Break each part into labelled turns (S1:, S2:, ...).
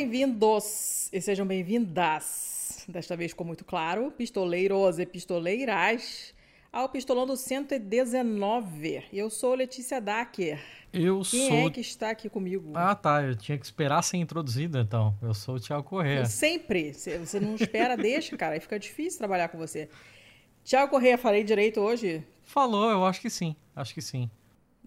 S1: Bem-vindos e sejam bem-vindas. Desta vez ficou muito claro, pistoleiros e pistoleiras, ao Pistolando 119. Eu sou Letícia Dacker.
S2: Eu
S1: Quem
S2: sou.
S1: é que está aqui comigo?
S2: Ah, tá. Eu tinha que esperar ser introduzido, então. Eu sou o Thiago Corrêa.
S1: Sempre. Você você não espera, deixa, cara. Aí fica difícil trabalhar com você. Tiago Correia, falei direito hoje?
S2: Falou, eu acho que sim. Acho que sim.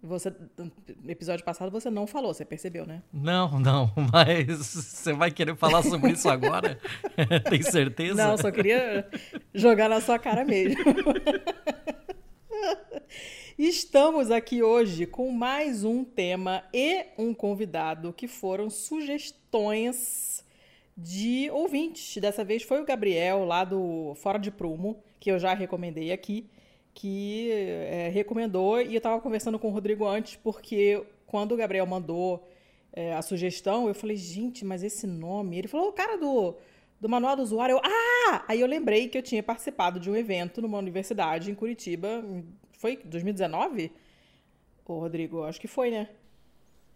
S1: Você, no episódio passado você não falou, você percebeu, né?
S2: Não, não, mas você vai querer falar sobre isso agora? Tem certeza?
S1: Não, só queria jogar na sua cara mesmo. Estamos aqui hoje com mais um tema e um convidado que foram sugestões de ouvintes. Dessa vez foi o Gabriel, lá do Fora de Prumo, que eu já recomendei aqui, que é, recomendou. E eu estava conversando com o Rodrigo antes, porque quando o Gabriel mandou é, a sugestão, eu falei, gente, mas esse nome. Ele falou, o cara do, do Manual do Usuário. Eu, ah! Aí eu lembrei que eu tinha participado de um evento numa universidade em Curitiba. Foi 2019? Ô, Rodrigo, acho que foi, né?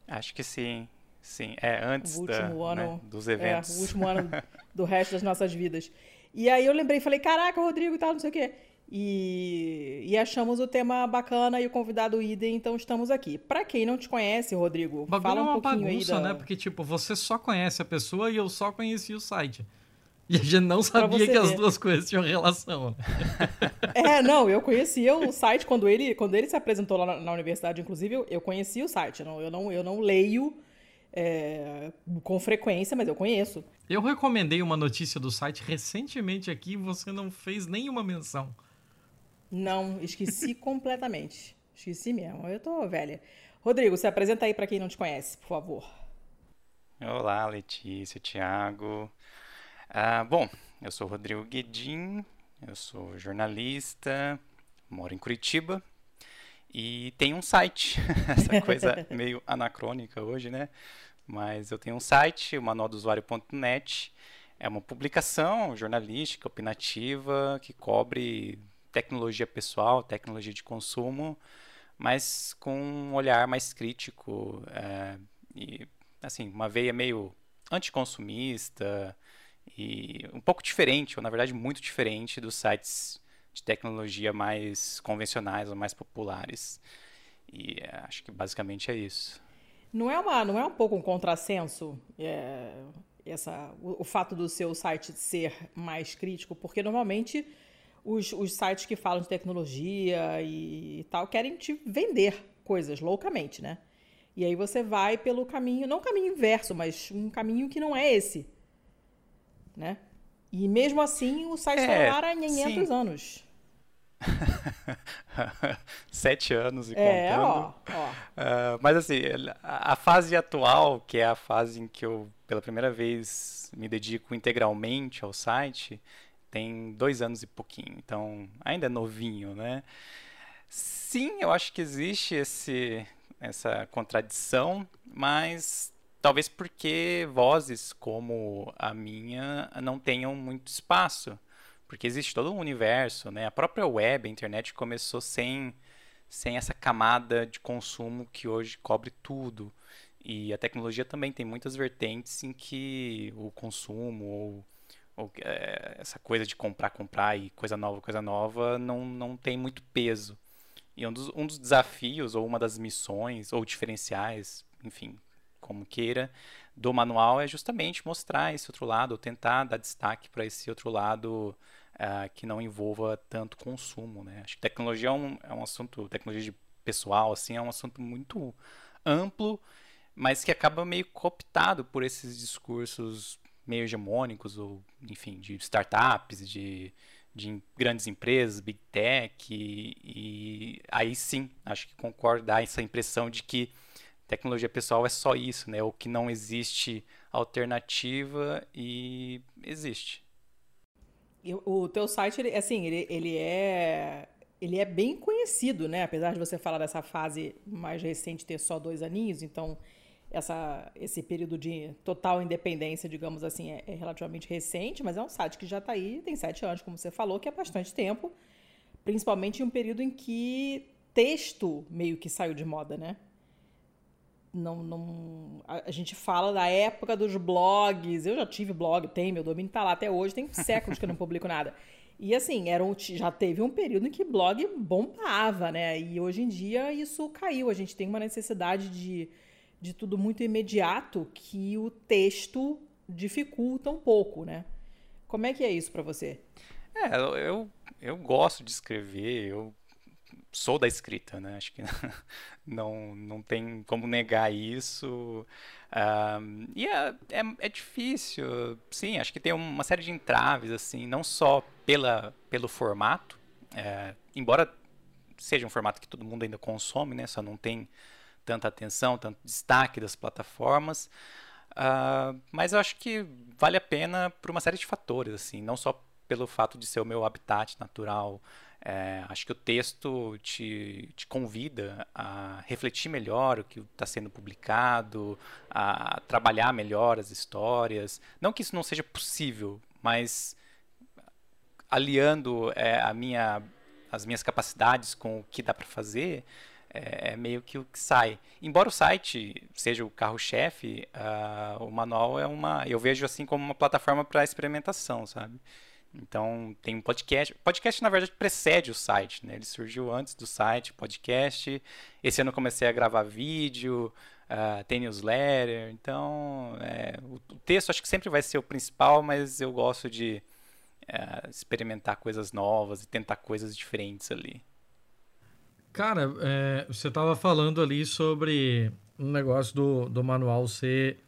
S3: Acho que sim. Sim, é antes
S1: O
S3: da,
S1: último ano.
S3: né, dos eventos.
S1: É, o último ano do resto das nossas vidas. E aí eu lembrei, falei, caraca, Rodrigo e tal, não sei o quê. E, e achamos o tema bacana e o convidado idem, então estamos aqui. Pra quem não te conhece, Rodrigo,
S2: bagulho
S1: fala
S2: é
S1: um
S2: uma
S1: pouquinho
S2: bagunça,
S1: aí da...
S2: né? Porque, tipo, você só conhece a pessoa e eu só conheci o site. E a gente não sabia que as
S1: ver.
S2: duas coisas tinham relação. né?
S1: É, não, eu conhecia o site quando ele, quando ele se apresentou lá na, na universidade, inclusive, eu, eu conhecia o site. Eu não, eu não, eu não leio é, com frequência, mas eu conheço.
S2: Eu recomendei uma notícia do site recentemente aqui e você não fez nenhuma menção.
S1: Não, esqueci completamente. Esqueci mesmo. Eu tô velha. Rodrigo, se apresenta aí pra quem não te conhece, por favor.
S3: Olá, Letícia, Thiago. Ah, bom, eu sou Rodrigo Guedin, eu sou jornalista, moro em Curitiba e tenho um site. Essa coisa meio anacrônica hoje, né? Mas eu tenho um site, o manualdosuário.net. É uma publicação jornalística, opinativa, que cobre tecnologia pessoal, tecnologia de consumo, mas com um olhar mais crítico eh, e assim, uma veia meio anticonsumista e um pouco diferente, ou na verdade muito diferente dos sites de tecnologia mais convencionais ou mais populares. E eh, acho que basicamente é isso.
S1: Não é, uma, não é um pouco um contrassenso é, essa, o, o fato do seu site ser mais crítico? Porque normalmente os, os sites que falam de tecnologia e tal querem te vender coisas loucamente, né? E aí você vai pelo caminho, não caminho inverso, mas um caminho que não é esse, né? E mesmo assim o site está
S3: É,
S1: no ar há 500
S3: sim.
S1: anos.
S3: Sete anos e
S1: É,
S3: contando.
S1: ó, ó.
S3: Ah, mas assim, a a fase atual, que é a fase em que eu pela primeira vez me dedico integralmente ao site, tem dois anos e pouquinho, então ainda é novinho, né? Sim, eu acho que existe esse, essa contradição, mas talvez porque vozes como a minha não tenham muito espaço, porque existe todo um universo, né? A própria web, a internet começou sem sem essa camada de consumo que hoje cobre tudo. E a tecnologia também tem muitas vertentes em que o consumo ou, ou, eh, essa coisa de comprar, comprar e coisa nova, coisa nova não, não tem muito peso. E um dos, um dos desafios, ou uma das missões, ou diferenciais, enfim, como queira, do manual é justamente mostrar esse outro lado, ou tentar dar destaque para esse outro lado ah, que não envolva tanto consumo, né? Acho que tecnologia é um, é um assunto, tecnologia de pessoal, assim, é um assunto muito amplo, mas que acaba meio cooptado por esses discursos meio hegemônicos, ou, enfim, de startups, de, de grandes empresas, big tech, e, e aí sim, acho que concordo, dá essa impressão de que tecnologia pessoal é só isso, né? Ou que não existe alternativa e existe.
S1: E o o teu site, ele, assim, ele, ele é ele é bem conhecido, né? Apesar de você falar dessa fase mais recente ter só dois aninhos, então essa, esse período de total independência, digamos assim, é, é relativamente recente, mas é um site que já está aí, tem sete anos, como você falou, que é bastante tempo, principalmente em um período em que texto meio que saiu de moda, né? não, não a, a, gente fala da época dos blogs. Eu já tive blog, tem, meu domínio tá lá até hoje, tem séculos que eu não publico nada. E assim, era um, já teve um período em que blog bombava, né? E hoje em dia isso caiu. A gente tem uma necessidade de, de tudo muito imediato que o texto dificulta um pouco, né? Como é que é isso para você?
S3: É, eu, eu gosto de escrever, eu sou da escrita, né? Acho que não, não tem como negar isso. Um, e é, é, é, difícil, sim, acho que tem uma série de entraves, assim, não só pela, pelo formato, é, embora seja um formato que todo mundo ainda consome, né? Só não tem tanta atenção, tanto destaque das plataformas. Uh, mas eu acho que vale a pena por uma série de fatores, assim, não só pelo fato de ser o meu habitat natural. É, acho que o texto te, te convida a refletir melhor o que está sendo publicado, a trabalhar melhor as histórias. Não que isso não seja possível, mas aliando é, a minha, as minhas capacidades com o que dá para fazer, é, é, meio que o que sai. Embora o site seja o carro-chefe, uh, o manual é uma, eu vejo assim como uma plataforma para experimentação, sabe? Então tem um podcast. Podcast na verdade precede o site, né? Ele surgiu antes do site, podcast. Esse ano comecei a gravar vídeo, uh, tem newsletter. Então é, o, o, texto acho que sempre vai ser o principal, mas eu gosto de uh, experimentar coisas novas e tentar coisas diferentes ali.
S2: Cara, é, você estava falando ali sobre um negócio do, do manual ser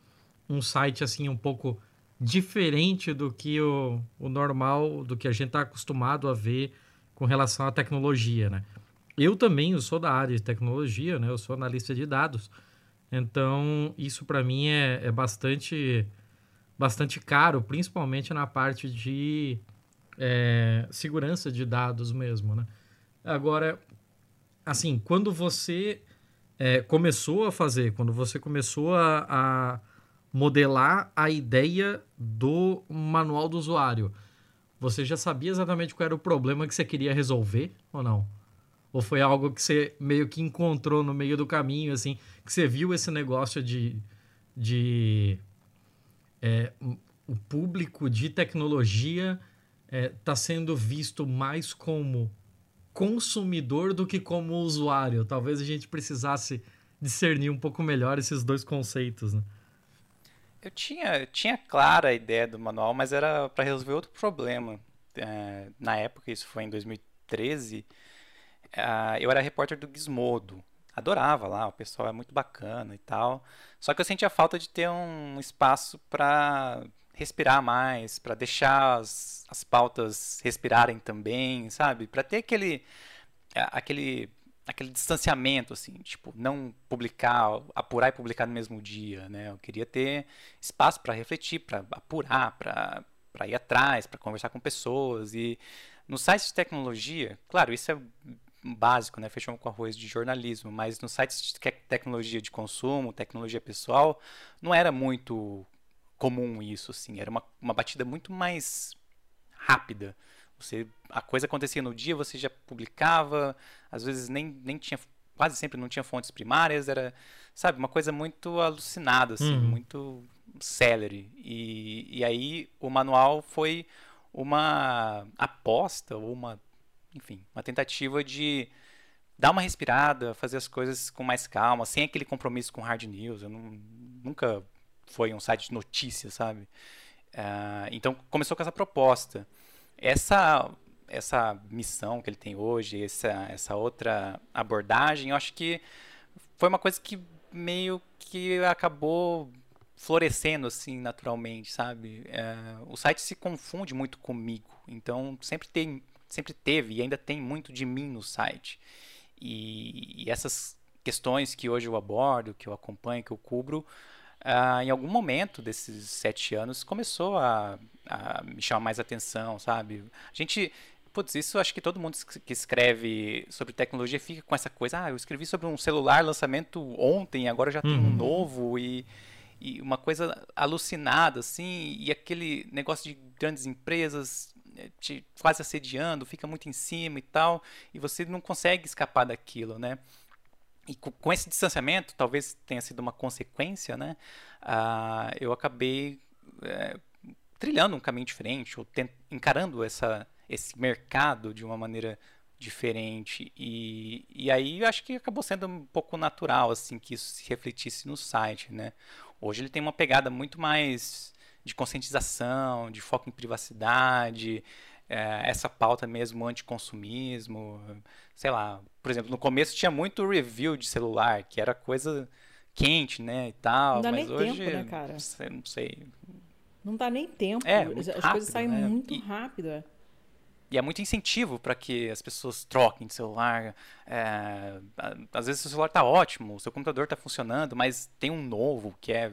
S2: um site assim um pouco diferente do que o, o normal, do que a gente está acostumado a ver com relação à tecnologia, né? Eu também eu sou da área de tecnologia, né? Eu sou analista de dados. Então, isso para mim é, é bastante, bastante caro, principalmente na parte de é, segurança de dados mesmo, né? Agora, assim, quando você é, começou a fazer, quando você começou a, a, modelar a ideia do manual do usuário, você já sabia exatamente qual era o problema que você queria resolver ou não? Ou foi algo que você meio que encontrou no meio do caminho, assim, que você viu esse negócio de, de é, o público de tecnologia está é, tá sendo visto mais como consumidor do que como usuário. Talvez a gente precisasse discernir um pouco melhor esses dois conceitos. Né?
S3: Eu tinha, tinha clara a ideia do manual, mas era para resolver outro problema. É, na época, isso foi em 2013, é, eu era repórter do Gizmodo. Adorava lá, o pessoal é muito bacana e tal. Só que eu sentia falta de ter um espaço para respirar mais, para deixar as, as pautas respirarem também, sabe? Para ter aquele aquele aquele distanciamento assim, tipo, não publicar, apurar e publicar no mesmo dia, né? Eu queria ter espaço para refletir, para apurar, para para ir atrás, para conversar com pessoas e no site de tecnologia, claro, isso é básico, né? Fechamos com arroz de jornalismo, mas no site de tecnologia de consumo, tecnologia pessoal, não era muito comum isso, assim. Era uma, uma batida muito mais rápida. Você, a coisa acontecia no dia, você já publicava, às vezes nem, nem tinha, quase sempre não tinha fontes primárias, era, sabe, uma coisa muito alucinada, assim, uhum. muito celery. E, e aí o manual foi uma aposta, ou uma, enfim, uma tentativa de dar uma respirada, fazer as coisas com mais calma, sem aquele compromisso com hard news. Eu não, nunca foi um site de notícias, sabe? Uh, então começou com essa proposta. Essa essa missão que ele tem hoje, essa, essa outra abordagem, eu acho que foi uma coisa que meio que acabou florescendo assim naturalmente, sabe? Uh, o site se confunde muito comigo, então sempre tem, sempre teve e ainda tem muito de mim no site. E, e essas questões que hoje eu abordo, que eu acompanho, que eu cubro, uh, em algum momento desses sete anos começou a, a me chamar mais atenção, sabe? A gente Putz, isso acho que todo mundo que escreve sobre tecnologia fica com essa coisa. Ah, eu escrevi sobre um celular lançamento ontem, agora já uhum. tem um novo e, e, uma coisa alucinada, assim, e aquele negócio de grandes empresas eh, te quase assediando, fica muito em cima e tal, e você não consegue escapar daquilo, né? E com esse distanciamento, talvez tenha sido uma consequência, né? Uh, eu acabei é, trilhando um caminho diferente, ou tent, encarando essa, esse mercado de uma maneira diferente. E, e aí eu acho que acabou sendo um pouco natural assim que isso se refletisse no site, né? Hoje ele tem uma pegada muito mais de conscientização, de foco em privacidade, é, essa pauta mesmo anticonsumismo, sei lá, por exemplo, no começo tinha muito review de celular, que era coisa quente, né, e tal,
S1: não dá
S3: mas
S1: nem
S3: hoje,
S1: tempo, né, cara?
S3: não sei.
S1: Não dá nem tempo,
S3: É,
S1: as
S3: rápido,
S1: coisas saem
S3: né?
S1: muito
S3: E-
S1: rápido, é.
S3: E é muito incentivo para que as pessoas troquem de celular. É, às vezes o celular está ótimo, o seu computador está funcionando, mas tem um novo que é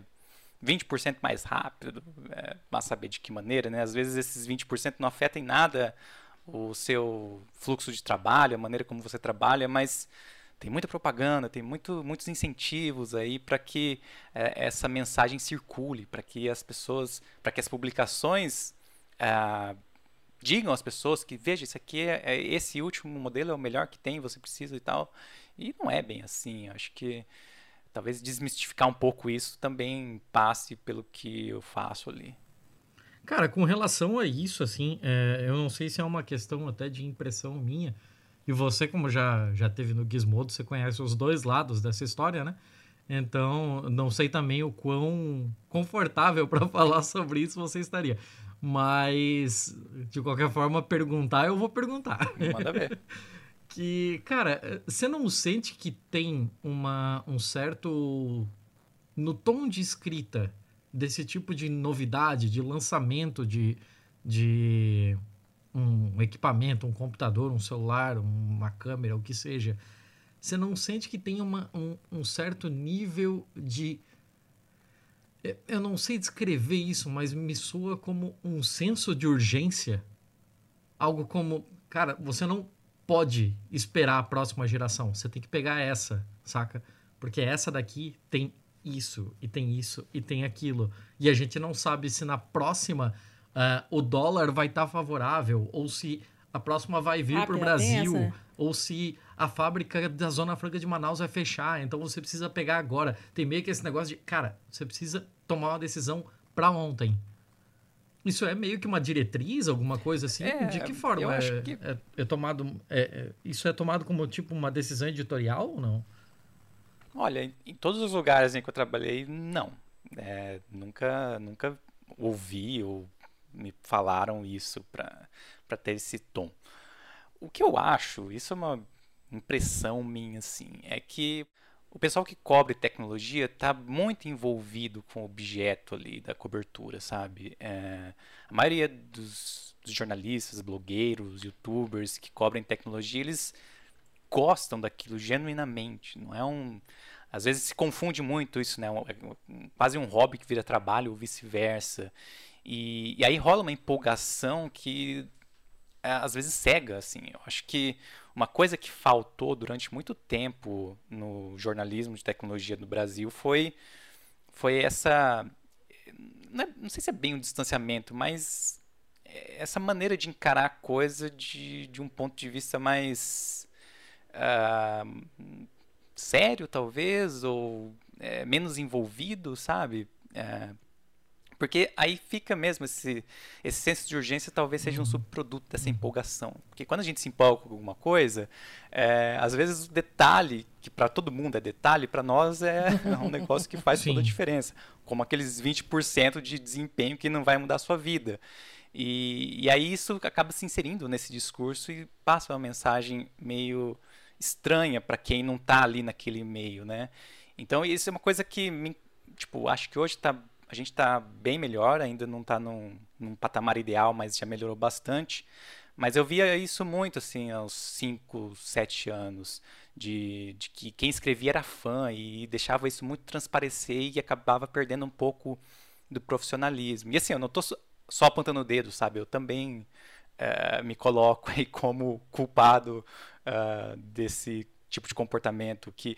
S3: 20% mais rápido. É, mas saber de que maneira, né? Às vezes esses 20% não afetam em nada o seu fluxo de trabalho, a maneira como você trabalha, mas tem muita propaganda, tem muito, muitos incentivos aí para que é, essa mensagem circule, para que as pessoas, para que as publicações ah, digam às pessoas que veja isso aqui é, é- esse último modelo é o melhor que tem, você precisa e tal. E não é bem assim. Acho que talvez desmistificar um pouco isso também passe pelo que eu faço ali.
S2: Cara, com relação a isso, assim, é, eu não sei se é uma questão até de impressão minha. E você, como já, já teve no Gizmodo, você conhece os dois lados dessa história, né? Então, não sei também o quão confortável para falar sobre isso você estaria. Mas, de qualquer forma, perguntar, eu vou perguntar.
S3: Manda ver.
S2: que, cara, você não sente que tem uma, um certo. No tom de escrita desse tipo de novidade, de lançamento de, de um equipamento, um computador, um celular, uma câmera, o que seja, você não sente que tem uma, um, um certo nível de. Eu- não sei descrever isso, mas me soa como um senso de urgência. Algo como, cara, você não pode esperar a próxima geração. Você tem que pegar essa, saca? Porque essa daqui tem isso, e tem isso, e tem aquilo. E a gente não sabe se na próxima ah, o dólar vai estar favorável, ou se a próxima vai vir
S1: Ah,
S2: para o Brasil,
S1: essa.
S2: ou se a fábrica da Zona Franca de Manaus vai fechar. Então você precisa pegar agora. Tem meio que esse negócio de, cara, você precisa tomar uma decisão para ontem. Isso é meio que uma diretriz, alguma coisa assim?
S3: É,
S2: de que forma
S3: eu
S2: é,
S3: acho que-
S2: é- é tomado? é- é- isso é tomado como tipo uma decisão editorial ou não?
S3: Olha, em- em todos os lugares em que eu trabalhei, não. É, nunca, nunca ouvi ou me falaram isso para para ter esse tom. O que eu acho, isso é uma impressão minha, assim, é que o pessoal que cobre tecnologia está muito envolvido com o objeto ali da cobertura, sabe? É, a maioria dos, dos jornalistas, blogueiros, youtubers que cobrem tecnologia, eles gostam daquilo genuinamente. Não é um. Às vezes se confunde muito isso, né? É quase um hobby que vira trabalho ou vice-versa. E, e aí rola uma empolgação que é, às vezes cega, assim. Eu acho que uma coisa que faltou durante muito tempo no jornalismo de tecnologia do Brasil foi, foi essa. Não, é- não sei se é bem um distanciamento, mas essa maneira de encarar a coisa de, de um ponto de vista mais ah, sério, talvez, ou é, menos envolvido, sabe? É, porque aí fica mesmo esse, esse senso de urgência talvez seja um subproduto dessa empolgação. Porque quando a gente se empolga com alguma coisa, é, às vezes o detalhe, que para todo mundo é detalhe, para nós é um negócio que faz toda a diferença. Como aqueles 20% de desempenho que não vai mudar a sua vida. E, e aí isso acaba se inserindo nesse discurso e passa uma mensagem meio estranha para quem não está ali naquele meio, né? Então isso é uma coisa que, me- tipo, acho que hoje tá, a gente está bem melhor, ainda não está num, num patamar ideal, mas já melhorou bastante. Mas eu via isso muito, assim, aos 5, 7 anos, de, de que quem escrevia era fã e deixava isso muito transparecer e acabava perdendo um pouco do profissionalismo. E assim, eu não tô só, apontando o dedo, sabe? Eu também eh, me coloco aí como culpado ah, desse tipo de comportamento que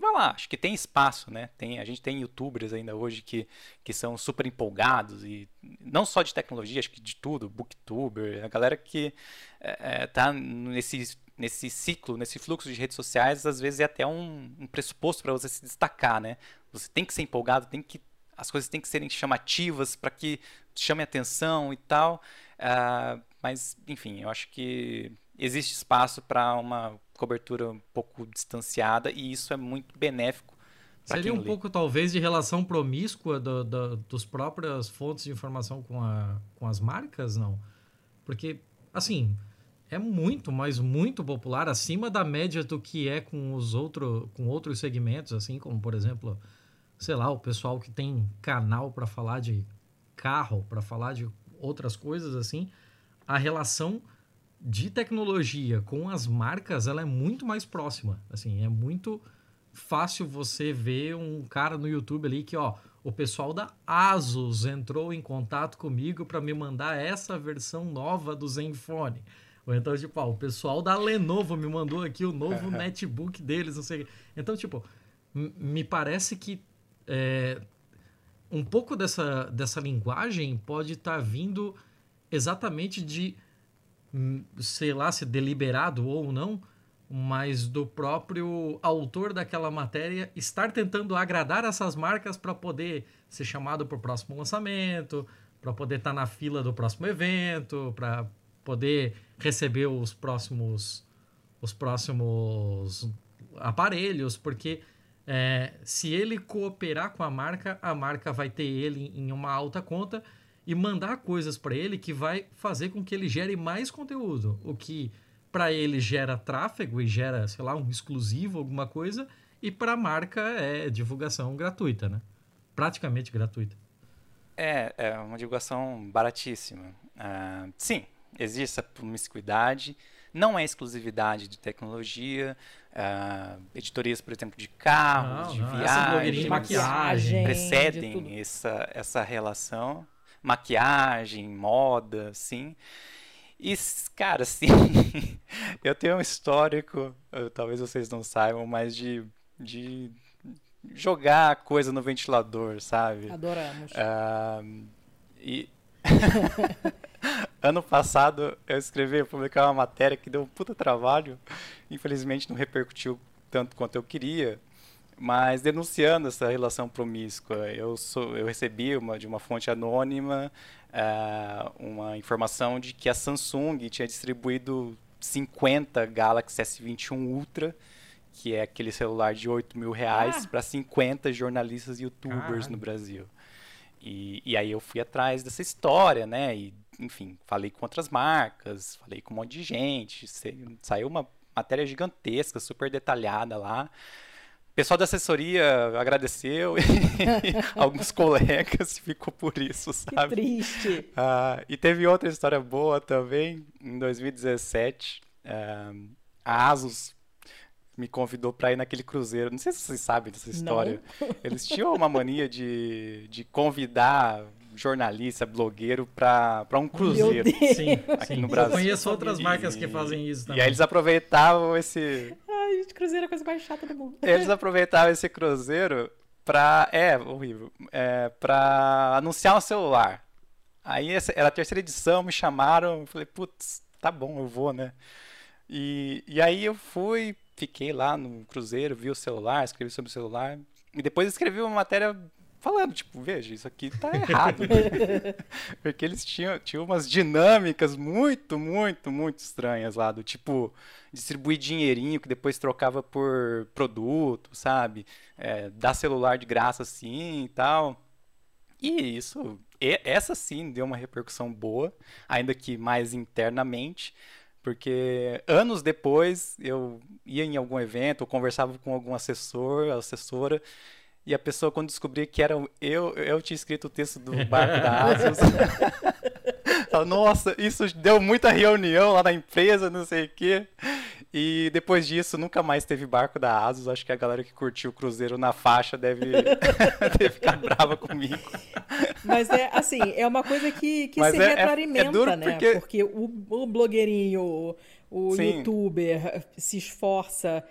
S3: vai lá, acho que tem espaço, né? Tem, a gente tem youtubers ainda hoje que, que são super empolgados e não só de tecnologia, acho que de tudo, booktuber, a galera que é, é, tá nesse nesse ciclo, nesse fluxo de redes sociais, às vezes é até um, um pressuposto para você se destacar, né? Você tem que ser empolgado, tem que as coisas têm que serem chamativas para que chame atenção e tal. Uh, mas, enfim, eu acho que existe espaço para uma cobertura um pouco distanciada e isso é muito benéfico.
S2: Seria um lê. pouco, talvez, de relação promíscua do, do, dos próprias fontes de informação com, a, com as marcas, não? Porque, assim, é muito, mas muito popular, acima da média do que é com os outro, com outros segmentos, assim como, por exemplo, sei lá, o pessoal que tem canal para falar de carro, para falar de outras coisas assim, a relação de tecnologia com as marcas, ela é muito mais próxima. Assim, é muito fácil você ver um cara no YouTube ali que, ó, o pessoal da Asus entrou em contato comigo para me mandar essa versão nova do Zenfone. Ou então, tipo, ó, o pessoal da Lenovo me mandou aqui o novo netbook deles, não sei. Então, tipo, me parece que é, um pouco dessa, dessa linguagem pode estar tá vindo exatamente de, sei lá, se deliberado ou não, mas do próprio autor daquela matéria estar tentando agradar essas marcas para poder ser chamado para o próximo lançamento, para poder estar tá na fila do próximo evento, para poder receber os próximos os próximos aparelhos, porque é, se ele cooperar com a marca, a marca vai ter ele em uma alta conta e mandar coisas para ele que vai fazer com que ele gere mais conteúdo, o que para ele gera tráfego e gera, sei lá, um exclusivo, alguma coisa, e para a marca é divulgação gratuita, né? Praticamente gratuita.
S3: É, é uma divulgação baratíssima. Uh, sim, existe essa promiscuidade, não é exclusividade de tecnologia, uh, editorias, por exemplo, de carros, não, de não, viagens,
S2: de maquiagem,
S3: precedem essa, essa relação. Maquiagem, moda, sim. E, cara, sim, eu tenho um histórico, talvez vocês não saibam, mas de, de jogar coisa no ventilador, sabe?
S1: Adoramos.
S3: Uh, e ano passado eu escrevi, eu publiquei uma matéria que deu um puta trabalho. Infelizmente não repercutiu tanto quanto eu queria, mas denunciando essa relação promíscua. Eu, sou, eu recebi uma, de uma fonte anônima uh, uma informação de que a Samsung tinha distribuído 50 Galaxy S21 Ultra, que é aquele celular de 8 mil reais, ah. para 50 jornalistas e youtubers no Brasil. E, e aí eu fui atrás dessa história, né? E, enfim, falei com outras marcas, falei com um monte de gente, saiu uma matéria gigantesca, super detalhada lá. O pessoal da assessoria agradeceu e alguns colegas ficou por isso, sabe?
S1: Que triste.
S3: Ah, e teve outra história boa também, em 2017. Ah, a Asus me convidou para ir naquele cruzeiro. Não sei se vocês sabem dessa história. Não. Eles tinham uma mania de, de convidar jornalista, blogueiro para um cruzeiro.
S2: Sim, aqui sim. no Brasil. Eu conheço outras marcas e, que fazem isso também.
S3: E aí eles aproveitavam esse.
S1: Gente, cruzeiro é a coisa mais chata do mundo.
S3: Eles aproveitavam esse cruzeiro para É, horrível. É, para anunciar um celular. Aí era a terceira edição, me chamaram, eu falei, putz, tá bom, eu vou, né? E, e aí eu fui, fiquei lá no cruzeiro, vi o celular, escrevi sobre o celular. E depois escrevi uma matéria falando, tipo, veja, isso aqui tá errado. Porque eles tinham, tinham umas dinâmicas muito, muito, muito estranhas lá, do tipo, distribuir dinheirinho que depois trocava por produto, sabe? É, dar celular de graça assim e tal. E isso, essa sim deu uma repercussão boa, ainda que mais internamente. Porque anos depois eu ia em algum evento, ou conversava com algum assessor, assessora, e a pessoa, quando descobria que era eu, eu tinha escrito o texto do Barco da Asus. Nossa, isso deu muita reunião lá na empresa, não sei o quê. E depois disso, nunca mais teve barco da Asus. Acho que a galera que curtiu o Cruzeiro na faixa deve, deve ficar brava comigo.
S1: Mas é assim, é uma coisa que, que se é, retroalimenta, é, é né? Porque, porque o, o blogueirinho, o Sim. youtuber se esforça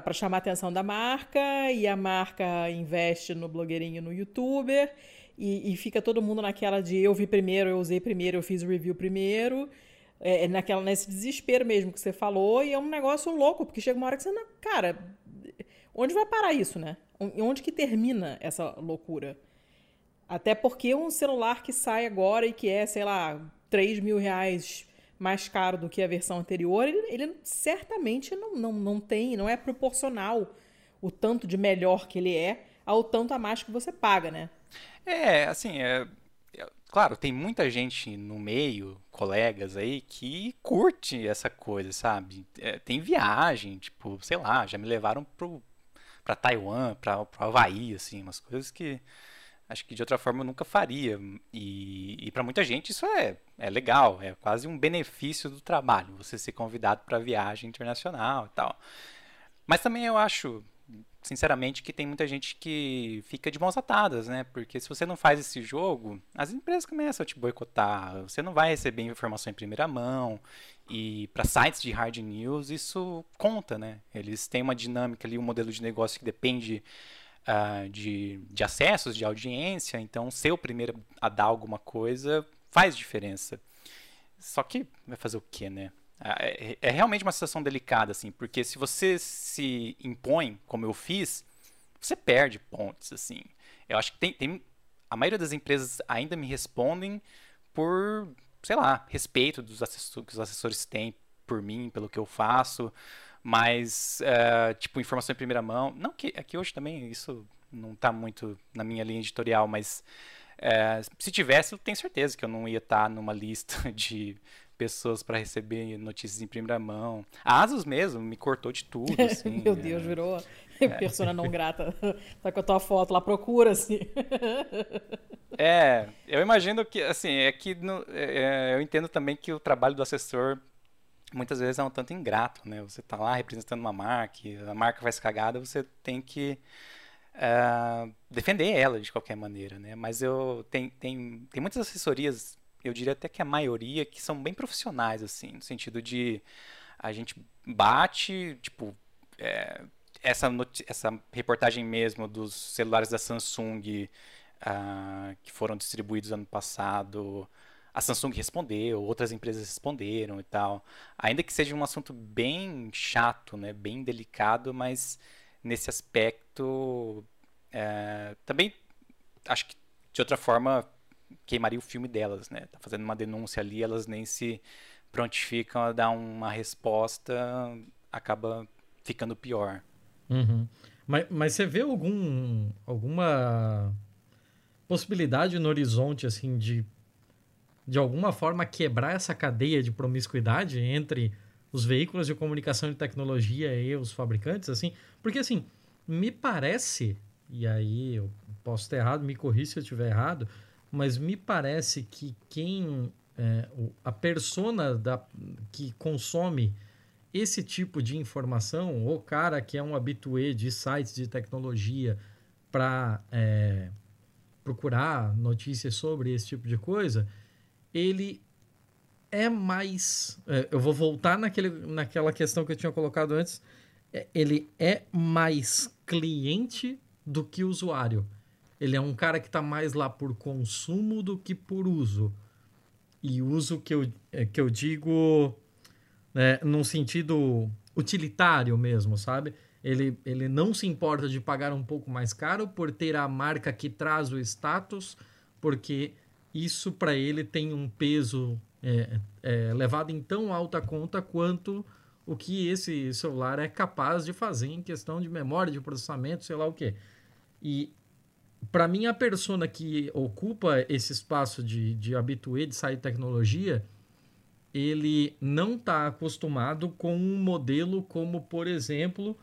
S1: para chamar a atenção da marca e a marca investe no blogueirinho, no youtuber. E, e, fica todo mundo naquela de eu vi primeiro, eu usei primeiro, eu fiz o review primeiro. é, naquela, nesse desespero mesmo que você falou, e é um negócio louco, porque chega uma hora que você não. Cara, onde vai parar isso, né? Onde que termina essa loucura? Até porque um celular que sai agora e que é, sei lá, 3 mil reais mais caro do que a versão anterior, ele, ele certamente não, não, não tem, não é proporcional o tanto de melhor que ele é ao tanto a mais que você paga, né?
S3: É, assim, é, claro, tem muita gente no meio, colegas aí, que curte essa coisa, sabe? É, tem viagem, tipo, sei lá, já me levaram pro, pra Taiwan, pra, pro Havaí, assim, umas coisas que acho que de outra forma eu nunca faria. E, e para muita gente isso é, é legal, é quase um benefício do trabalho, você ser convidado para viagem internacional e tal. Mas também eu acho sinceramente, que tem muita gente que fica de mãos atadas, né? Porque se você não faz esse jogo, as empresas começam a te boicotar, você não vai receber informação em primeira mão. E para sites de hard news, isso conta, né? Eles têm uma dinâmica ali, um modelo de negócio que depende uh, de, de acessos, de audiência. Então, ser o primeiro a dar alguma coisa faz diferença. Só que vai fazer o quê, né? É, é, é, realmente uma situação delicada, assim, porque se você se impõe, como eu fiz, você perde pontos, assim. Eu acho que tem, tem a maioria das empresas ainda me respondem por, sei lá, respeito dos assessores, que os assessores têm por mim, pelo que eu faço, mas, uh, tipo, informação em primeira mão, não que aqui hoje também isso não está muito na minha linha editorial, mas uh, se tivesse, eu tenho certeza que eu não ia estar numa lista de pessoas para receber notícias em primeira mão. A Asus mesmo me cortou de tudo, assim.
S1: Meu Deus, é. virou é. persona não grata. Tá com a tua foto lá, procura, assim.
S3: é, eu imagino que, assim, é que no, é, eu entendo também que o trabalho do assessor muitas vezes é um tanto ingrato, né? Você tá lá representando uma marca, a marca faz cagada, você tem que uh, defender ela de qualquer maneira, né? Mas eu tem, tem, tem muitas assessorias eu diria até que a maioria, que são bem profissionais, assim, no sentido de a gente bate, tipo, é, essa, essa reportagem mesmo dos celulares da Samsung uh, que foram distribuídos ano passado, a Samsung respondeu, outras empresas responderam e tal. Ainda que seja um assunto bem chato, né, bem delicado, mas nesse aspecto é, também acho que de outra forma queimaria o filme delas, né? Tá fazendo uma denúncia ali, elas nem se prontificam a dar uma resposta, acaba ficando pior.
S2: Uhum. Mas, mas você vê algum, alguma possibilidade no horizonte, assim, de de alguma forma quebrar essa cadeia de promiscuidade entre os veículos de comunicação e tecnologia e os fabricantes, assim? Porque, assim, me parece, e aí eu posso estar errado, me corri se eu estiver errado, mas me parece que quem é, a persona da, que consome esse tipo de informação, o cara que é um habitué de sites de tecnologia para é, procurar notícias sobre esse tipo de coisa, ele é mais. É, eu vou voltar naquele, naquela questão que eu tinha colocado antes. É, ele é mais cliente do que usuário. Ele é um cara que está mais lá por consumo do que por uso. E uso que eu, é, que eu digo né, num sentido utilitário mesmo, sabe? Ele, ele não se importa de pagar um pouco mais caro por ter a marca que traz o status, porque isso para ele tem um peso é, é, levado em tão alta conta quanto o que esse celular é capaz de fazer em questão de memória, de processamento, sei lá o que. E para mim, a persona que ocupa esse espaço de, de habitué de sair tecnologia, ele não está acostumado com um modelo como, por exemplo,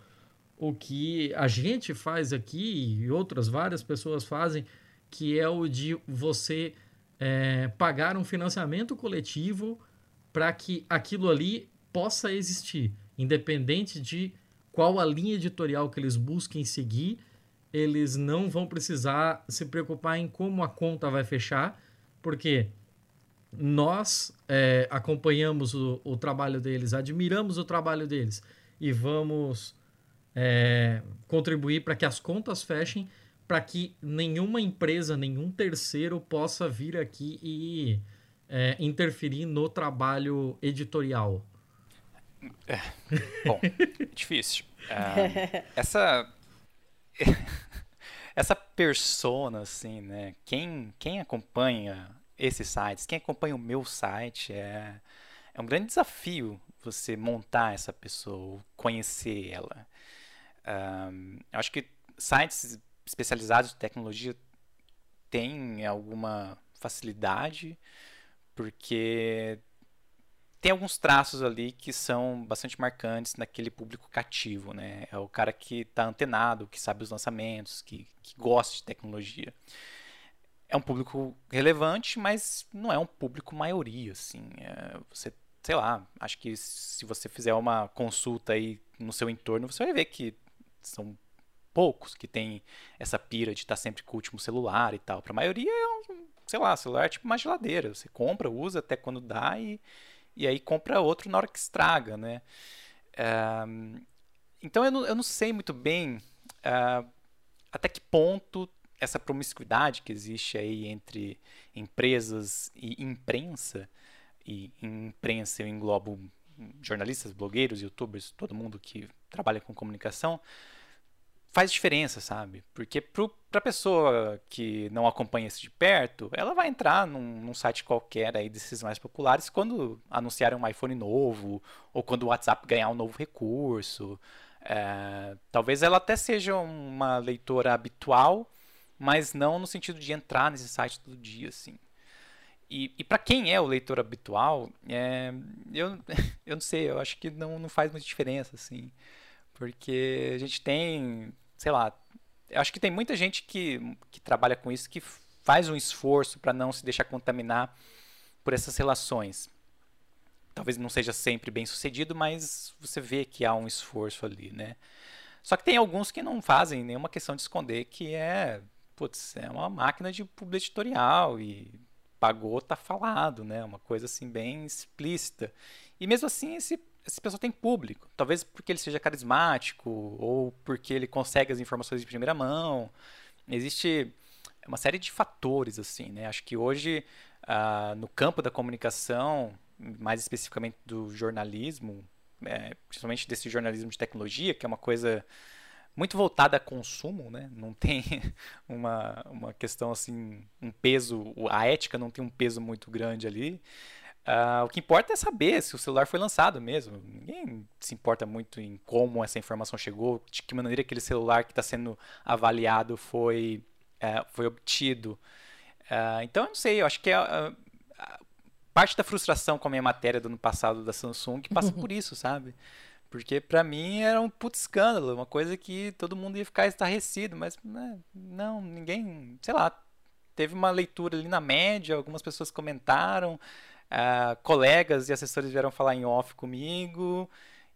S2: o que a gente faz aqui e outras várias pessoas fazem, que é o de você é, pagar um financiamento coletivo para que aquilo ali possa existir, independente de qual a linha editorial que eles busquem seguir eles não vão precisar se preocupar em como a conta vai fechar, porque nós é, acompanhamos o, o, trabalho deles, admiramos o trabalho deles e vamos é, contribuir para que as contas fechem, para que nenhuma empresa, nenhum terceiro possa vir aqui e é, interferir no trabalho editorial?
S3: É, bom, difícil. Uh, essa essa persona, assim, né? Quem, quem acompanha esses sites, quem acompanha o meu site, é, é um grande desafio você montar essa pessoa, conhecer ela. Um, eu acho que sites especializados em tecnologia têm alguma facilidade, porque tem alguns traços ali que são bastante marcantes naquele público cativo, né? É o cara que está antenado, que sabe os lançamentos, que, que gosta de tecnologia. É um público relevante, mas não é um público maioria, assim. É, você, sei lá, acho que se você fizer uma consulta aí no seu entorno, você vai ver que são poucos que têm essa pira de estar sempre com o último celular e tal. Para a maioria é um, sei lá, celular é tipo uma geladeira. Você compra, usa até quando dá e e aí compra outro na hora que estraga, né? Uh, então eu não, eu não, sei muito bem uh, até que ponto essa promiscuidade que existe aí entre empresas e imprensa, e em imprensa eu englobo jornalistas, blogueiros, youtubers, todo mundo que trabalha com comunicação, faz diferença, sabe? Porque para a pessoa que não acompanha isso de perto, ela vai entrar num, num, site qualquer aí desses mais populares quando anunciarem um iPhone novo ou quando o WhatsApp ganhar um novo recurso. É, talvez ela até seja uma leitora habitual, mas não no sentido de entrar nesse site todo dia, assim. E, e para quem é o leitor habitual, é, eu, eu não sei, eu acho que não, não faz muita diferença, assim porque a gente tem sei lá, acho que tem muita gente que, que trabalha com isso que faz um esforço para não se deixar contaminar por essas relações. Talvez não seja sempre bem sucedido, mas você vê que há um esforço ali, né? Só que tem alguns que não fazem nenhuma questão de esconder que é, putz, é uma máquina de publi editorial e pagou, tá falado, né? Uma coisa assim bem explícita. E mesmo assim esse essa pessoa tem público. Talvez porque ele seja carismático ou porque ele consegue as informações de primeira mão. Existe uma série de fatores assim, né? Acho que hoje uh, no campo da comunicação, mais especificamente do jornalismo, é, principalmente desse jornalismo de tecnologia, que é uma coisa muito voltada a consumo, né? Não tem uma, uma questão assim, um peso, a ética não tem um peso muito grande ali. Uh, o que importa é saber se o celular foi lançado mesmo. Ninguém se importa muito em como essa informação chegou, de que maneira aquele celular que está sendo avaliado foi, uh, foi obtido. Uh, então, eu não sei, eu acho que é, parte da frustração com a minha matéria do ano passado da Samsung passa por isso, sabe? Porque para mim era um puto escândalo, uma coisa que todo mundo ia ficar estarrecido, mas né, não, ninguém, sei lá, teve uma leitura ali na média, algumas pessoas comentaram, Uh, colegas e assessores vieram falar em off comigo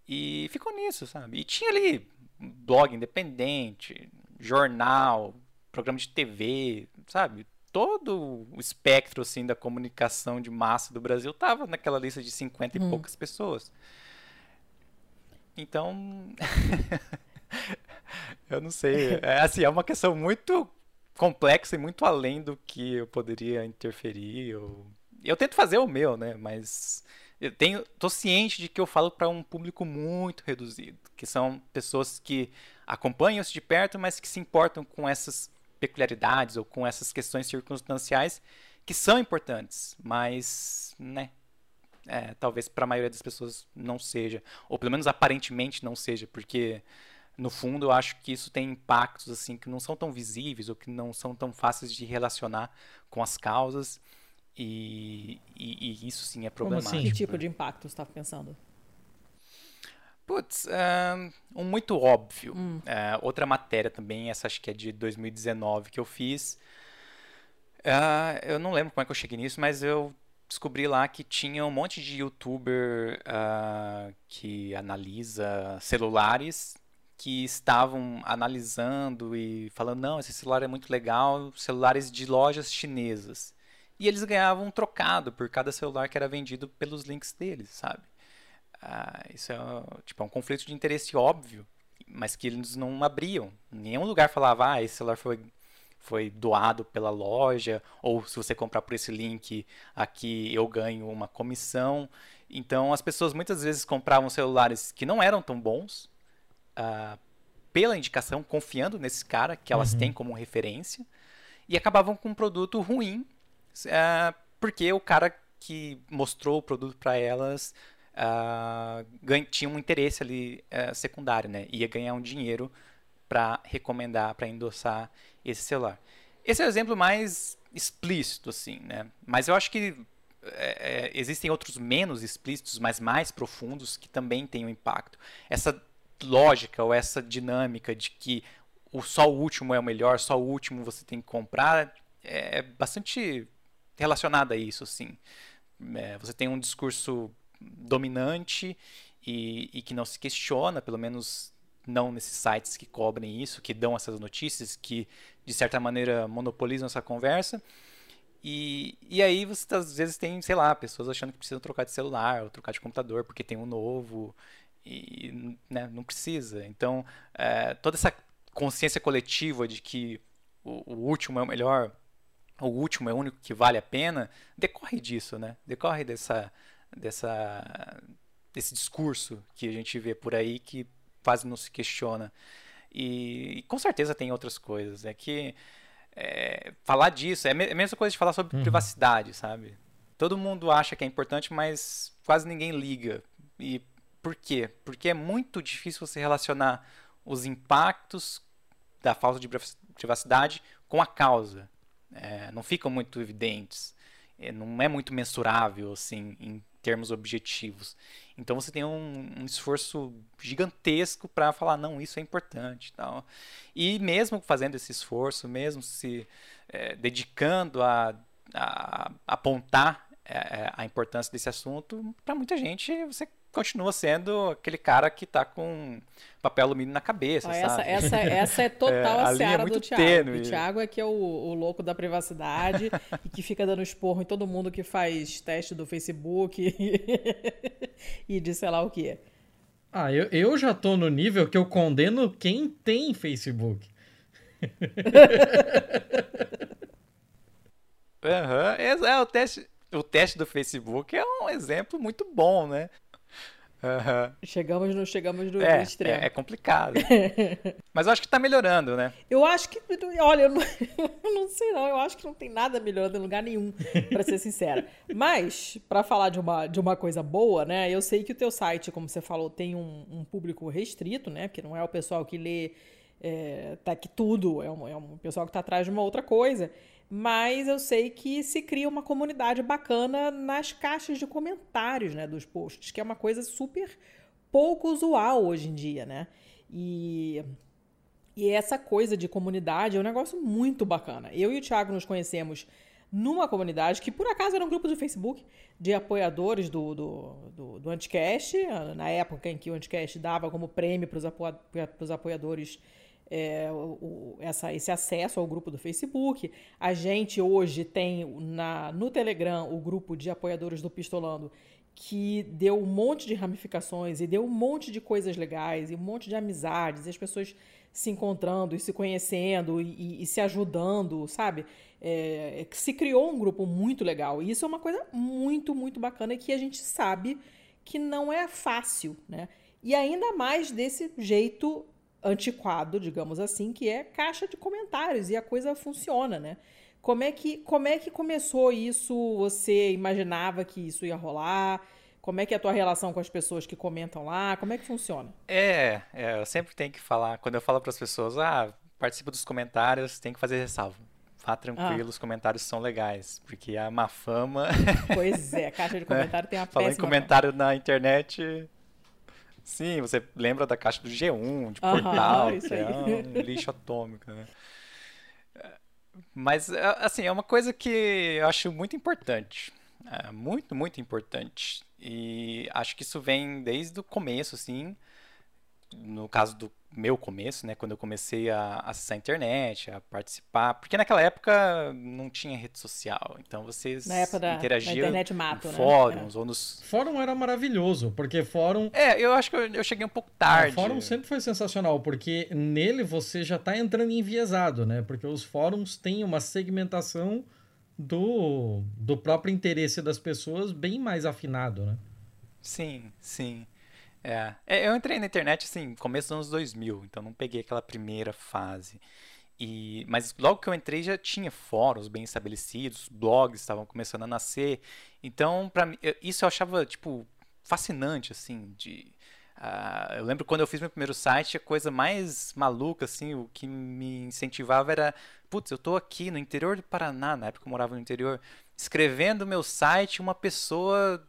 S3: e ficou nisso, sabe? E tinha ali blog independente, jornal, programa de TV, sabe? Todo o espectro assim da comunicação de massa do Brasil tava naquela lista de 50 hum. e poucas pessoas. Então, eu não sei, é assim, é uma questão muito complexa e muito além do que eu poderia interferir ou eu tento fazer o meu, né? Mas eu tenho, tô ciente de que eu falo para um público muito reduzido, que são pessoas que acompanham isso de perto, mas que se importam com essas peculiaridades ou com essas questões circunstanciais que são importantes, mas, né? É, talvez para a maioria das pessoas não seja, ou pelo menos aparentemente não seja, porque no fundo eu acho que isso tem impactos assim que não são tão visíveis ou que não são tão fáceis de relacionar com as causas e, e, e isso sim é problemático.
S1: Como assim? Que tipo de impacto você está pensando?
S3: Putz, um muito óbvio. Hum. Uh, outra matéria também, essa acho que é de 2019 que eu fiz. Uh, eu não lembro como é que eu cheguei nisso, mas eu descobri lá que tinha um monte de youtuber uh, que analisa celulares que estavam analisando e falando, não, esse celular é muito legal, celulares de lojas chinesas e eles ganhavam um trocado por cada celular que era vendido pelos links deles, sabe? Ah, isso é, tipo, é um conflito de interesse óbvio, mas que eles não abriam. Nenhum lugar falava, ah, esse celular foi foi doado pela loja, ou se você comprar por esse link aqui eu ganho uma comissão. Então as pessoas muitas vezes compravam celulares que não eram tão bons uh, pela indicação, confiando nesse cara que elas uhum. têm como referência, e acabavam com um produto ruim, uh, porque o cara que mostrou o produto para elas uh, tinha um interesse ali uh, secundário, né? Ia ganhar um dinheiro para recomendar, para endossar esse celular. Esse é o exemplo mais explícito, assim, né? Mas eu acho que é, existem outros menos explícitos, mas mais profundos, que também têm um impacto. Essa lógica ou essa dinâmica de que o só o último é o melhor, só o último você tem que comprar, é bastante relacionada a isso, assim. É, você tem um discurso dominante e, e, que não se questiona, pelo menos não nesses sites que cobrem isso, que dão essas notícias, que de certa maneira monopolizam essa conversa. E, e aí você às vezes tem, sei lá, pessoas achando que precisam trocar de celular ou trocar de computador porque tem um novo e né, não precisa. Então, é, toda essa consciência coletiva de que o, o último é o melhor o último é o único que vale a pena, decorre disso, né? Decorre dessa, dessa, desse discurso que a gente vê por aí que quase não se questiona. E, e com certeza tem outras coisas. É que é, falar disso é a mesma coisa de falar sobre uhum. privacidade, sabe? Todo mundo acha que é importante, mas quase ninguém liga. E por quê? Porque é muito difícil você relacionar os impactos da falta de privacidade com a causa é, não ficam muito evidentes, é, não é muito mensurável assim em termos objetivos. Então você tem um, um esforço gigantesco para falar não, isso é importante, tal. E mesmo fazendo esse esforço, mesmo se é, dedicando a, a, a apontar é, a importância desse assunto, para muita gente você continua sendo aquele cara que está com papel alumínio na cabeça,
S1: ah,
S3: essa,
S1: essa, essa é total é, a, a seara é do Thiago. Tênue. O Thiago é que é o, o louco da privacidade e que fica dando esporro em todo mundo que faz teste do Facebook e de sei lá o que.
S2: Ah, eu, eu já tô no nível que eu condeno quem tem Facebook.
S3: Uhum. É, o teste, o teste do Facebook é um exemplo muito bom, né?
S1: Uhum. Chegamos no, chegamos no,
S3: é,
S1: extremo.
S3: É, é complicado. Mas eu acho que tá melhorando, né?
S1: Eu acho que. Olha, eu não, eu não sei não. Eu acho que não tem nada melhorando em lugar nenhum, para ser sincera. Mas, para falar de uma, de uma coisa boa, né? Eu sei que o teu site, como você falou, tem um, um público restrito, né? Porque não é o pessoal que lê é, tá aqui tudo, é um, é um pessoal que tá atrás de uma outra coisa mas eu sei que se cria uma comunidade bacana nas caixas de comentários né, dos posts, que é uma coisa super pouco usual hoje em dia, né? E, e essa coisa de comunidade é um negócio muito bacana. Eu e o Thiago nos conhecemos numa comunidade que, por acaso, era um grupo de Facebook de apoiadores do, do, do, do Anticast, na época em que o Anticast dava como prêmio para os apoiadores é, o, essa, esse acesso ao grupo do Facebook. A gente hoje tem na, no Telegram o grupo de apoiadores do Pistolando que deu um monte de ramificações e deu um monte de coisas legais e um monte de amizades, e as pessoas se encontrando e se conhecendo e, e, e se ajudando, sabe? É, se criou um grupo muito legal. E isso é uma coisa muito, muito bacana que a gente sabe que não é fácil, né? E ainda mais desse jeito antiquado, digamos assim, que é caixa de comentários e a coisa funciona, né? Como é que, como é que começou isso? Você imaginava que isso ia rolar? Como é que é a tua relação com as pessoas que comentam lá? Como é que funciona?
S3: É, é eu sempre tenho que falar, quando eu falo para as pessoas, ah, participa dos comentários, tem que fazer ressalva. Vá tranquilo, ah. os comentários são legais, porque a má fama...
S1: Pois é, a caixa de comentário tem uma
S3: Falando em comentário fama. na internet, Sim, você lembra da caixa do G1, de portal, que é um lixo atômico, né? Mas, é, assim, é uma coisa que eu acho muito importante. É muito, muito importante. E acho que isso vem desde o começo, assim. No caso do, meu começo, né, quando eu comecei a acessar a internet, a participar, porque naquela época não tinha rede social, então vocês
S1: na época da,
S3: interagiam
S1: da internet mato,
S3: em
S1: né?
S3: fóruns é. ou nos
S2: fórum era maravilhoso, porque fórum
S3: É, eu acho que eu, eu cheguei um pouco tarde.
S2: O fórum sempre foi sensacional, porque nele você já está entrando enviesado, né? Porque os fóruns têm uma segmentação do, do próprio interesse das pessoas bem mais afinado, né?
S3: Sim, sim. É. é. Eu entrei na internet, assim, começo dos anos 2000, então não peguei aquela primeira fase. E, mas logo que eu entrei já tinha fóruns bem estabelecidos, blogs estavam começando a nascer. Então, para isso eu achava, tipo, fascinante, assim, de... Uh, eu lembro quando eu fiz meu primeiro site, a coisa mais maluca, assim, o que me incentivava era, putz, eu tô aqui no interior do Paraná, na época eu morava no interior, escrevendo meu site, uma pessoa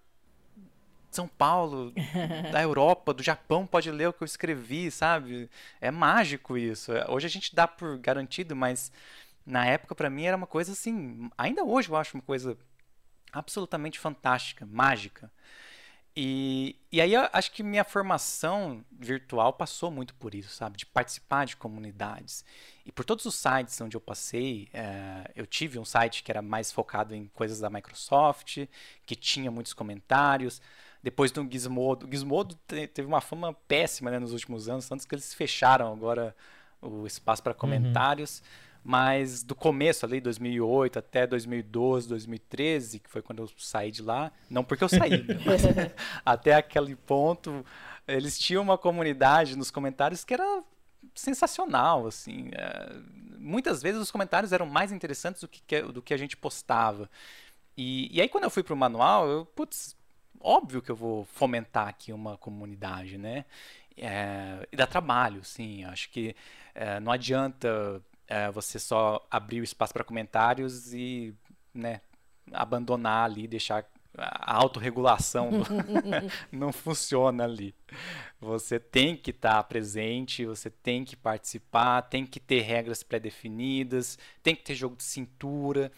S3: são Paulo, da Europa, do Japão, pode ler o que eu escrevi, sabe? É mágico isso. Hoje a gente dá por garantido, mas na época para mim era uma coisa assim, ainda hoje eu acho uma coisa absolutamente fantástica, mágica. E, e aí eu acho que minha formação virtual passou muito por isso, sabe? De participar de comunidades. E por todos os sites onde eu passei, é, eu tive um site que era mais focado em coisas da Microsoft, que tinha muitos comentários. Depois do Gizmodo. O Gizmodo teve uma fama péssima né, nos últimos anos, tanto que eles fecharam agora o espaço para uhum. comentários. Uhum. Mas do começo ali, 2008 até 2012, 2013, que foi quando eu saí de lá, não porque eu saí, né, até aquele ponto, eles tinham uma comunidade nos comentários que era sensacional, assim. É, muitas vezes os comentários eram mais interessantes do que, do que a gente postava. E, e aí quando eu fui para o manual, eu, putz, óbvio que eu vou fomentar aqui uma comunidade, né? É, e dá trabalho, sim. Acho que é, não adianta é, você só abrir o espaço para comentários e né, abandonar ali, deixar a autorregulação não funciona ali. Você tem que estar tá presente, você tem que participar, tem que ter regras pré-definidas, tem que ter jogo de cintura.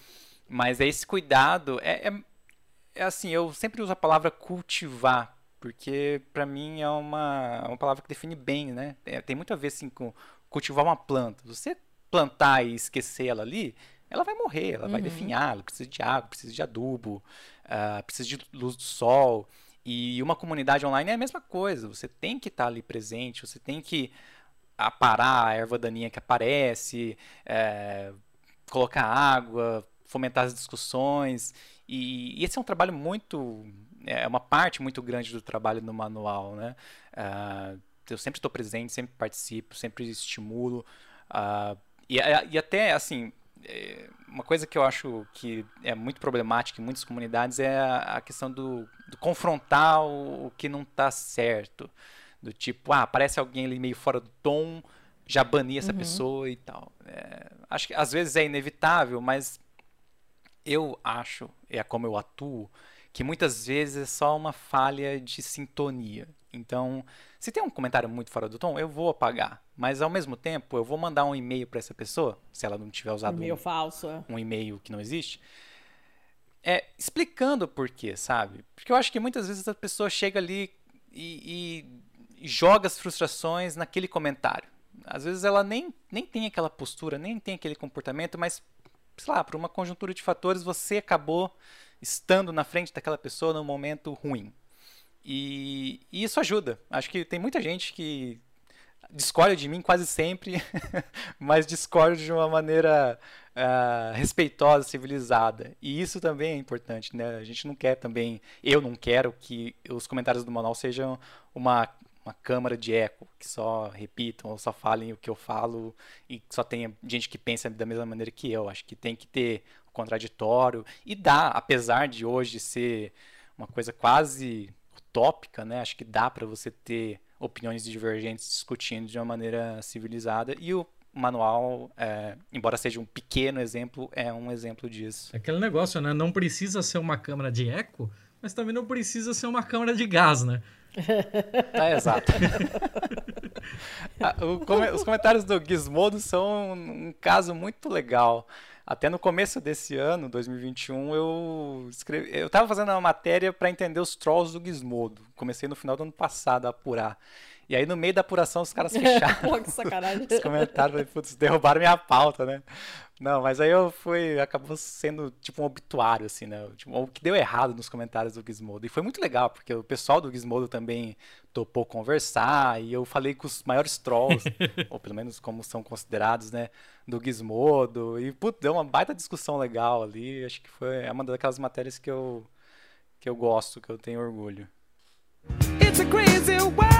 S3: Mas esse cuidado é, é, é assim, eu sempre uso a palavra cultivar, porque para mim é uma, uma palavra que define bem, né? É, tem muito a ver assim com cultivar uma planta. Você plantar e esquecer ela ali, ela vai morrer, ela uhum. vai definhar, ela precisa de água, precisa de adubo, uh, precisa de luz do sol. E uma comunidade online é a mesma coisa. Você tem que estar tá ali presente, você tem que aparar a erva daninha que aparece, é, colocar água, fomentar as discussões. E, e, esse é um trabalho muito. É uma parte muito grande do trabalho no manual, né? Uh, eu sempre estou presente, sempre participo, sempre estimulo. Uh, e, e, até, assim, é, uma coisa que eu acho que é muito problemática em muitas comunidades é a, a questão do, do, confrontar o, o que não está certo. Do tipo, ah, aparece alguém ali meio fora do tom, já banir essa uhum. pessoa e tal. É, acho que às vezes é inevitável, mas eu acho, é como eu atuo, que muitas vezes é só uma falha de sintonia. Então, se tem um comentário muito fora do tom, eu vou apagar. Mas ao mesmo tempo, eu vou mandar um e-mail para essa pessoa, se ela não tiver usado
S1: um e-mail um, falso, é.
S3: um e-mail que não existe, é explicando o porquê, sabe? Porque eu acho que muitas vezes a pessoa chega ali e, e, e joga as frustrações naquele comentário. Às vezes ela nem, nem tem aquela postura, nem tem aquele comportamento, mas sei lá, por uma conjuntura de fatores, você acabou estando na frente daquela pessoa num momento ruim. E, e isso ajuda. Acho que tem muita gente que discorda de mim quase sempre, mas discorda de uma maneira uh, respeitosa, civilizada. E isso também é importante, né? A gente não quer também, eu não quero que os comentários do manual sejam uma uma câmara de eco que só repitam ou só falem o que eu falo e só tenha gente que pensa da mesma maneira que eu. Acho que tem que ter o contraditório e dá, apesar de hoje ser uma coisa quase utópica, né? Acho que dá para você ter opiniões divergentes discutindo de uma maneira civilizada e o manual, é, embora seja um pequeno exemplo, é um exemplo disso.
S2: É aquele negócio, né? Não precisa ser uma câmara de eco, mas também não precisa ser uma câmara de gás, né?
S3: É, exato. Ah, os comentários do Gizmodo são um caso muito legal. Até no começo desse ano, 2021, eu escrevi, eu estava fazendo uma matéria para entender os trolls do Gizmodo. Comecei no final do ano passado a apurar. E aí no meio da apuração os caras fecharam.
S1: Pô, que sacanagem.
S3: Os comentários, falei, putz, derrubaram minha pauta, né? Não, mas aí eu fui, acabou sendo tipo um obituário, assim, né? Tipo, o que deu errado nos comentários do Gizmodo. E foi muito legal, porque o pessoal do Gizmodo também topou conversar, e eu falei com os maiores trolls, ou pelo menos como são considerados, né? Do Gizmodo. E, putz, deu uma baita discussão legal ali. Acho que foi é uma daquelas matérias que eu, que eu gosto, que eu tenho orgulho. It's a crazy world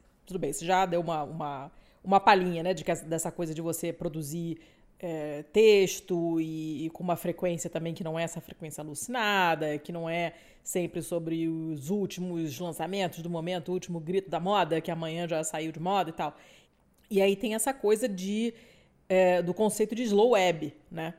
S3: Tudo bem, você já deu uma, uma, uma palhinha, né, de que, dessa coisa de você produzir é, texto e, e, com uma frequência também que não é essa frequência alucinada, que não é sempre sobre os últimos lançamentos do momento, o último grito da moda, que amanhã já saiu de moda e tal. E aí tem essa coisa de é, do conceito de slow web, né?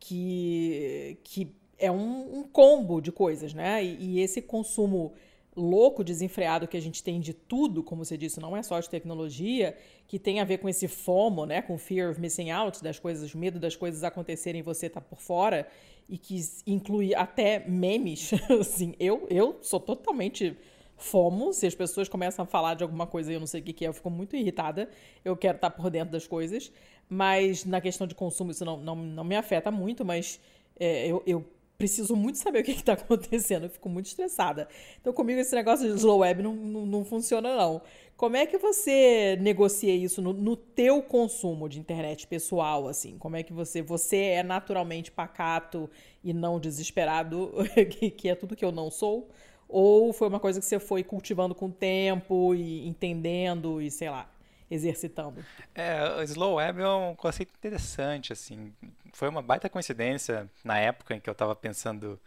S3: Que, que é um, um combo de coisas, né? E, e esse consumo louco, desenfreado que a gente tem de tudo, como você disse, não é só de tecnologia, que tem a ver com esse FOMO, né, com fear of missing out, das coisas, medo das coisas acontecerem e você tá por fora, e que inclui até memes, assim, eu, eu sou totalmente FOMO, se as pessoas começam a falar de alguma coisa e eu não sei o que, que é, eu fico muito irritada, eu quero estar tá por dentro das coisas, mas na questão de consumo isso não, não, não me afeta muito, mas é, eu, eu preciso muito saber o que está acontecendo, eu fico muito estressada. Então, comigo, esse negócio de slow web não, não, não funciona, não. Como é que você negocia isso no, no, teu consumo de internet pessoal, assim? Como é que você... Você é naturalmente pacato e não desesperado, que, que é tudo que eu não sou? Ou foi uma coisa que você foi cultivando com o tempo e entendendo e, sei lá, exercitando? É, o slow web é um conceito interessante, assim. Foi uma baita coincidência na época em que eu estava pensando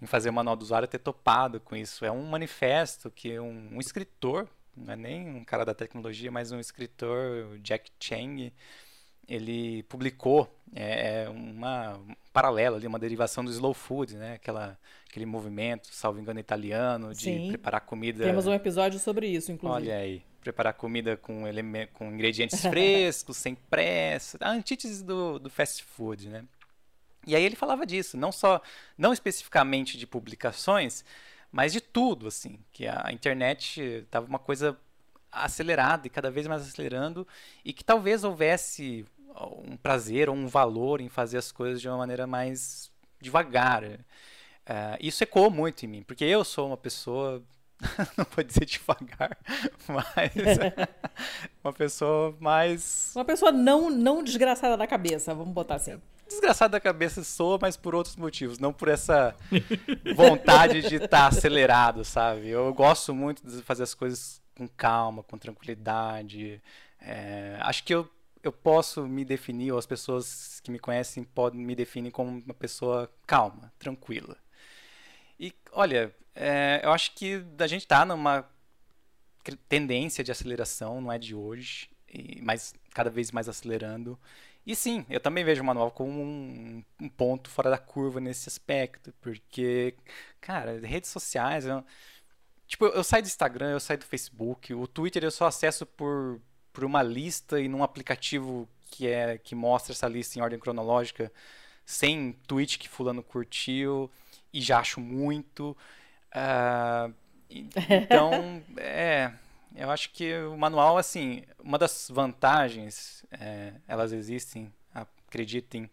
S3: em fazer o manual do usuário ter topado com isso. É um manifesto que um, um escritor, não é nem um cara da tecnologia, mas um escritor, Jack Chang, ele publicou é, é uma um paralelo ali, uma derivação do slow food, né? Aquela, aquele movimento, salvo engano, italiano, de Sim. preparar comida.
S1: Temos um episódio sobre isso, inclusive.
S3: Olha aí preparar comida com, com ingredientes frescos, sem pressa, a antítese do, do fast food, né? E aí ele falava disso, não só, não especificamente de publicações, mas de tudo, assim, que a internet estava uma coisa acelerada e cada vez mais acelerando e que talvez houvesse um prazer ou um valor em fazer as coisas de uma maneira mais devagar. Uh, isso ecoou muito em mim, porque eu sou uma pessoa não vou dizer devagar, mas uma pessoa mais.
S1: Uma pessoa não, não desgraçada da cabeça, vamos botar assim.
S3: Desgraçada da cabeça sou, mas por outros motivos, não por essa vontade de estar tá acelerado, sabe? Eu gosto muito de fazer as coisas com calma, com tranquilidade. É, acho que eu, eu posso me definir, ou as pessoas que me conhecem podem me definir como uma pessoa calma, tranquila. E olha, é, eu acho que a gente está numa tendência de aceleração, não é de hoje, mas cada vez mais acelerando. E sim, eu também vejo o manual como um, um ponto fora da curva nesse aspecto, porque, cara, redes sociais. Eu, tipo, eu, saio do Instagram, eu saio do Facebook, o Twitter eu só acesso por, por uma lista e num aplicativo que, é, que mostra essa lista em ordem cronológica, sem tweet que Fulano curtiu, e já acho muito. Uh, então, é, eu acho que o manual, assim, uma das vantagens, é, elas existem, acreditem,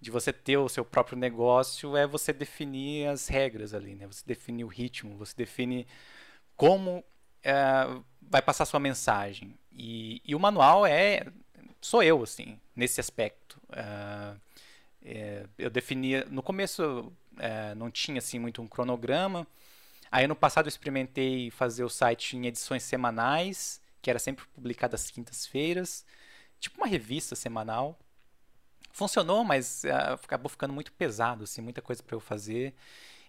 S3: de você ter o seu próprio negócio é você definir as regras ali, né? Você define o ritmo, você define como é, vai passar sua mensagem. E, e, o manual é sou eu assim nesse aspecto. Uh, é, eu definia no começo é, não tinha assim muito um cronograma. Aí no passado eu experimentei fazer o site em edições semanais, que era sempre publicado às quintas-feiras, tipo uma revista semanal. Funcionou, mas uh, acabou ficando muito pesado, assim, muita coisa para eu fazer.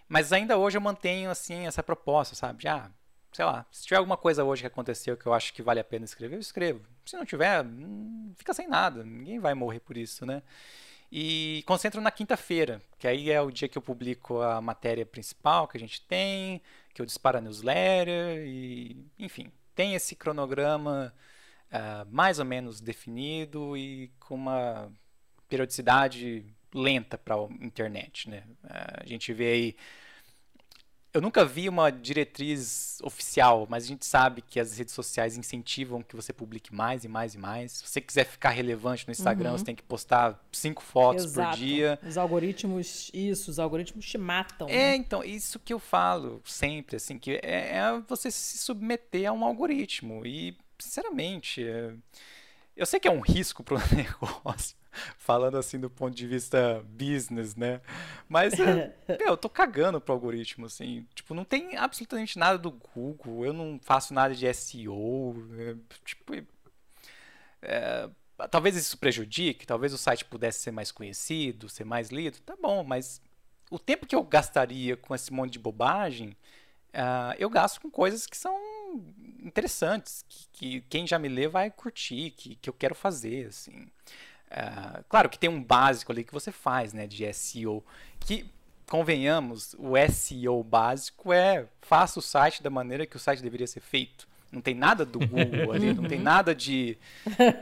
S3: Mas ainda hoje eu mantenho assim essa proposta, sabe? Já ah, sei lá, se tiver alguma coisa hoje que aconteceu que eu acho que vale a pena escrever, eu escrevo. Se não tiver, hum, fica sem nada. Ninguém vai morrer por isso, né? E concentro na quinta-feira, que aí é o dia que eu publico a matéria principal que a gente tem, que eu disparo a newsletter e, enfim, tem esse cronograma uh, mais ou menos definido e com uma periodicidade lenta para a internet, né? Uh, a gente vê aí eu nunca vi uma diretriz oficial, mas a gente sabe que as redes sociais incentivam que você publique mais e mais e mais. Se você quiser ficar relevante no Instagram, uhum. você tem que postar cinco fotos Exato. por dia.
S1: Os algoritmos, isso, os algoritmos te matam.
S3: É, né? então, isso que eu falo sempre, assim, que é, é você se submeter a um algoritmo. E, sinceramente, é... eu sei que é um risco para o negócio, falando assim do ponto de vista business, né? Mas é, eu tô cagando pro algoritmo, assim. Tipo, não tem absolutamente nada do Google, eu não faço nada de SEO. É, tipo, é, talvez isso prejudique, talvez o site pudesse ser mais conhecido, ser mais lido, tá bom, mas o tempo que eu gastaria com esse monte de bobagem, uh, eu gasto com coisas que são interessantes, que, que, quem já me lê vai curtir, que, que eu quero fazer, assim. Uh, claro que tem um básico ali que você faz, né, de SEO, que convenhamos, o SEO básico é faça o site da maneira que o site deveria ser feito. Não tem nada do Google ali, não tem nada de.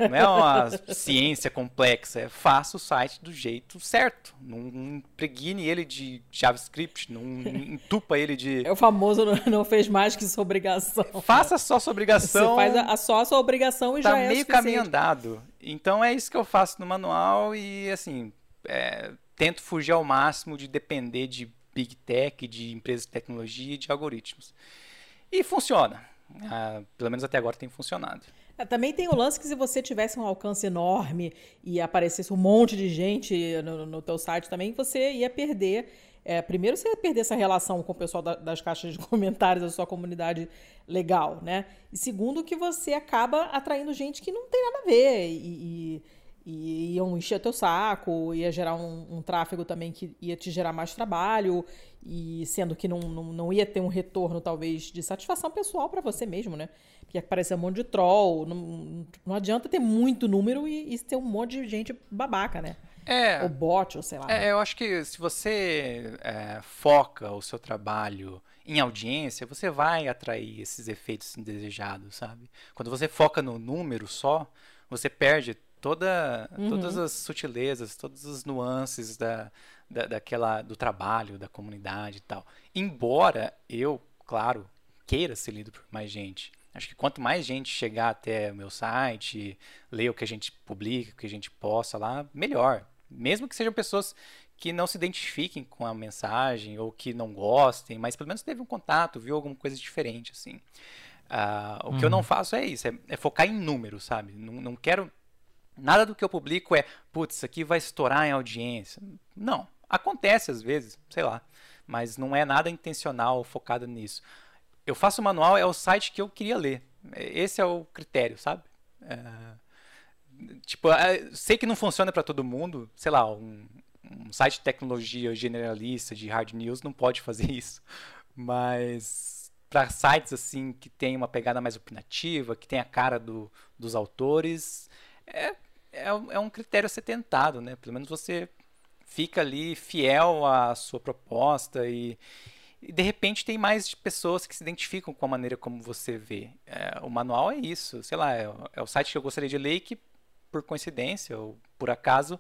S3: Não é uma ciência complexa, é faça o site do jeito certo. Não, impregne ele de JavaScript, não entupa ele de.
S1: É o famoso não fez mais que sua obrigação.
S3: Faça só sua obrigação.
S1: Você faz a, a só a sua obrigação e
S3: tá
S1: já é.
S3: Tá meio caminho andado. Então é isso que eu faço no manual e assim. É, tento fugir ao máximo de depender de Big Tech, de empresas de tecnologia e de algoritmos. E funciona ah, pelo menos até agora tem funcionado.
S1: É, também tem o lance que se você tivesse um alcance enorme e aparecesse um monte de gente no, no teu site também, você ia perder. É, primeiro, você ia perder essa relação com o pessoal da, das caixas de comentários da sua comunidade legal, né? E segundo, que você acaba atraindo gente que não tem nada a ver e, e e iam encher teu saco, ia gerar um, um, tráfego também que ia te gerar mais trabalho, e sendo que não, não, não ia ter um retorno, talvez, de satisfação pessoal para você mesmo, né? Porque aparecer um monte de troll, não, não adianta ter muito número e, e ter um monte de gente babaca, né?
S3: É.
S1: Ou bot, ou sei lá.
S3: É, eu acho que se você é, foca o seu trabalho em audiência, você vai atrair esses efeitos indesejados, sabe? Quando você foca no número só, você perde toda, uhum. todas as sutilezas, todas as nuances da, da, daquela, do trabalho, da comunidade e tal. Embora eu, claro, queira ser lido por mais gente. Acho que quanto mais gente chegar até o meu site, ler o que a gente publica, o que a gente posta lá, melhor. Mesmo que sejam pessoas que não se identifiquem com a mensagem ou que não gostem, mas pelo menos teve um contato, viu alguma coisa diferente, assim. Uh, o uhum. que eu não uhum. faço é isso, é, é focar em números, sabe? Não, não quero Nada do que eu publico é, putz, isso aqui vai estourar em audiência. Não. Acontece às vezes, sei lá. Mas não é nada intencional focado nisso. Eu faço o manual, é o site que eu queria ler. Esse é o critério, sabe? É... Tipo, é, sei que não funciona para todo mundo. Sei lá, um, um site de tecnologia generalista, de hard news, não pode fazer isso. Mas para sites assim que tem uma pegada mais opinativa, que tem a cara do, dos autores, é, é, é um critério a ser tentado, né? Pelo menos você fica ali fiel à sua proposta e, e de repente tem mais pessoas que se identificam com a maneira como você vê. É, o manual é isso, sei lá, é, é, o site que eu gostaria de ler e que, por coincidência ou por acaso,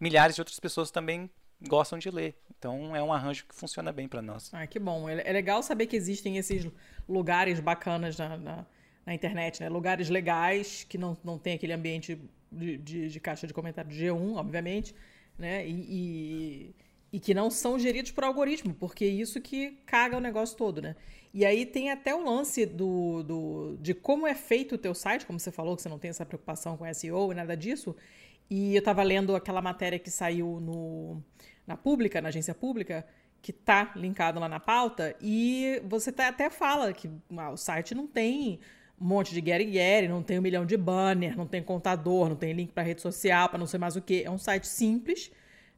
S3: milhares de outras pessoas também gostam de ler. Então é um arranjo que funciona bem para nós.
S1: Ah, que bom. É, é legal saber que existem esses lugares bacanas na, na, na internet, né? Lugares legais que não, não tem aquele ambiente de, de, de caixa de comentário de G1, obviamente, né? E, e, e, que não são geridos por algoritmo, porque é isso que caga o negócio todo, né? E aí tem até o lance do, do, de como é feito o teu site, como você falou, que você não tem essa preocupação com SEO e nada disso. E eu estava lendo aquela matéria que saiu no, na pública, na agência pública, que tá linkado lá na pauta, e você tá, até fala que ah, o site não tem um monte de Gary Gary, não tem um milhão de banner, não tem contador, não tem link para rede social, para não sei mais o que. É um site simples,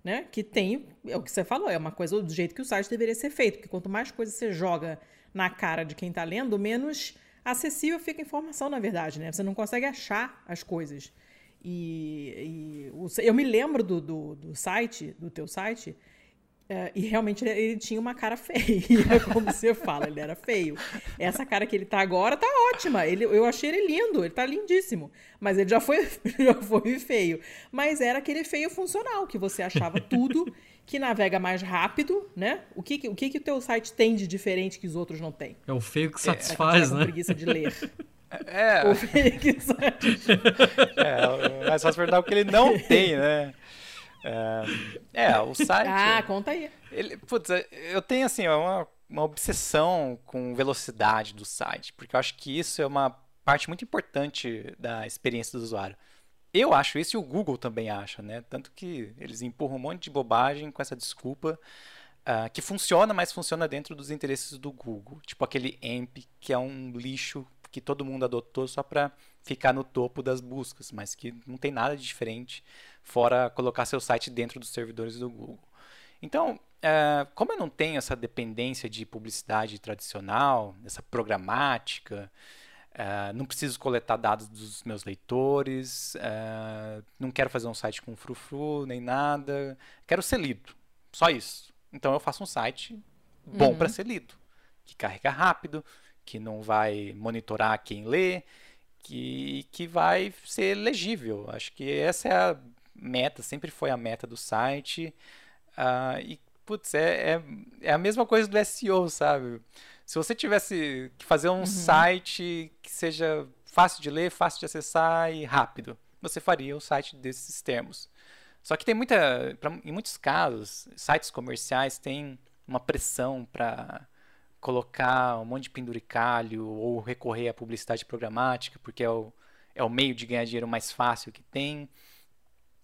S1: né? Que tem, é o que você falou, é uma coisa do jeito que o site deveria ser feito, porque quanto mais coisa você joga na cara de quem está lendo, menos acessível fica a informação, na verdade, né? Você não consegue achar as coisas. E, e eu me lembro do, do, do, site, do teu site, é, e realmente ele, ele, tinha uma cara feia, como você fala, ele era feio. Essa cara que ele tá agora tá ótima. Ele, eu achei ele lindo, ele tá lindíssimo. Mas ele já foi, já foi feio. Mas era aquele feio funcional, que você achava tudo, que navega mais rápido, né? O que, o que, que o teu site tem de diferente que os outros não têm?
S2: É o feio que satisfaz, é, né?
S1: preguiça de ler.
S3: É. O fake site. É, mas só perguntar o que ele não tem, né? É, é, o site.
S1: Ah, conta aí.
S3: Ele, putz, eu tenho assim, uma, uma obsessão com velocidade do site, porque eu acho que isso é uma parte muito importante da experiência do usuário. Eu acho isso e o Google também acha, né? Tanto que eles empurram um monte de bobagem com essa desculpa. Uh, que funciona, mas funciona dentro dos interesses do Google. Tipo aquele AMP, que é um lixo que todo mundo adotou só para ficar no topo das buscas, mas que não tem nada de diferente fora colocar seu site dentro dos servidores do Google. Então, é, como eu não tenho essa dependência de publicidade tradicional, essa programática, é, não preciso coletar dados dos meus leitores, é, não quero fazer um site com frufru nem nada, quero ser lido, só isso. Então eu faço um site bom uhum. para ser lido, que carrega rápido, que não vai monitorar quem lê, que, que vai ser legível. Acho que essa é a meta, sempre foi a meta do site. Uh, e, putz, é, é, é, a mesma coisa do SEO, sabe? Se você tivesse que fazer um uhum. site que seja fácil de ler, fácil de acessar e rápido, você faria o site desses termos. Só que tem muita, pra, em muitos casos, sites comerciais têm uma pressão para colocar um monte de penduricalho ou recorrer à publicidade programática, porque é o, é o meio de ganhar dinheiro mais fácil que tem.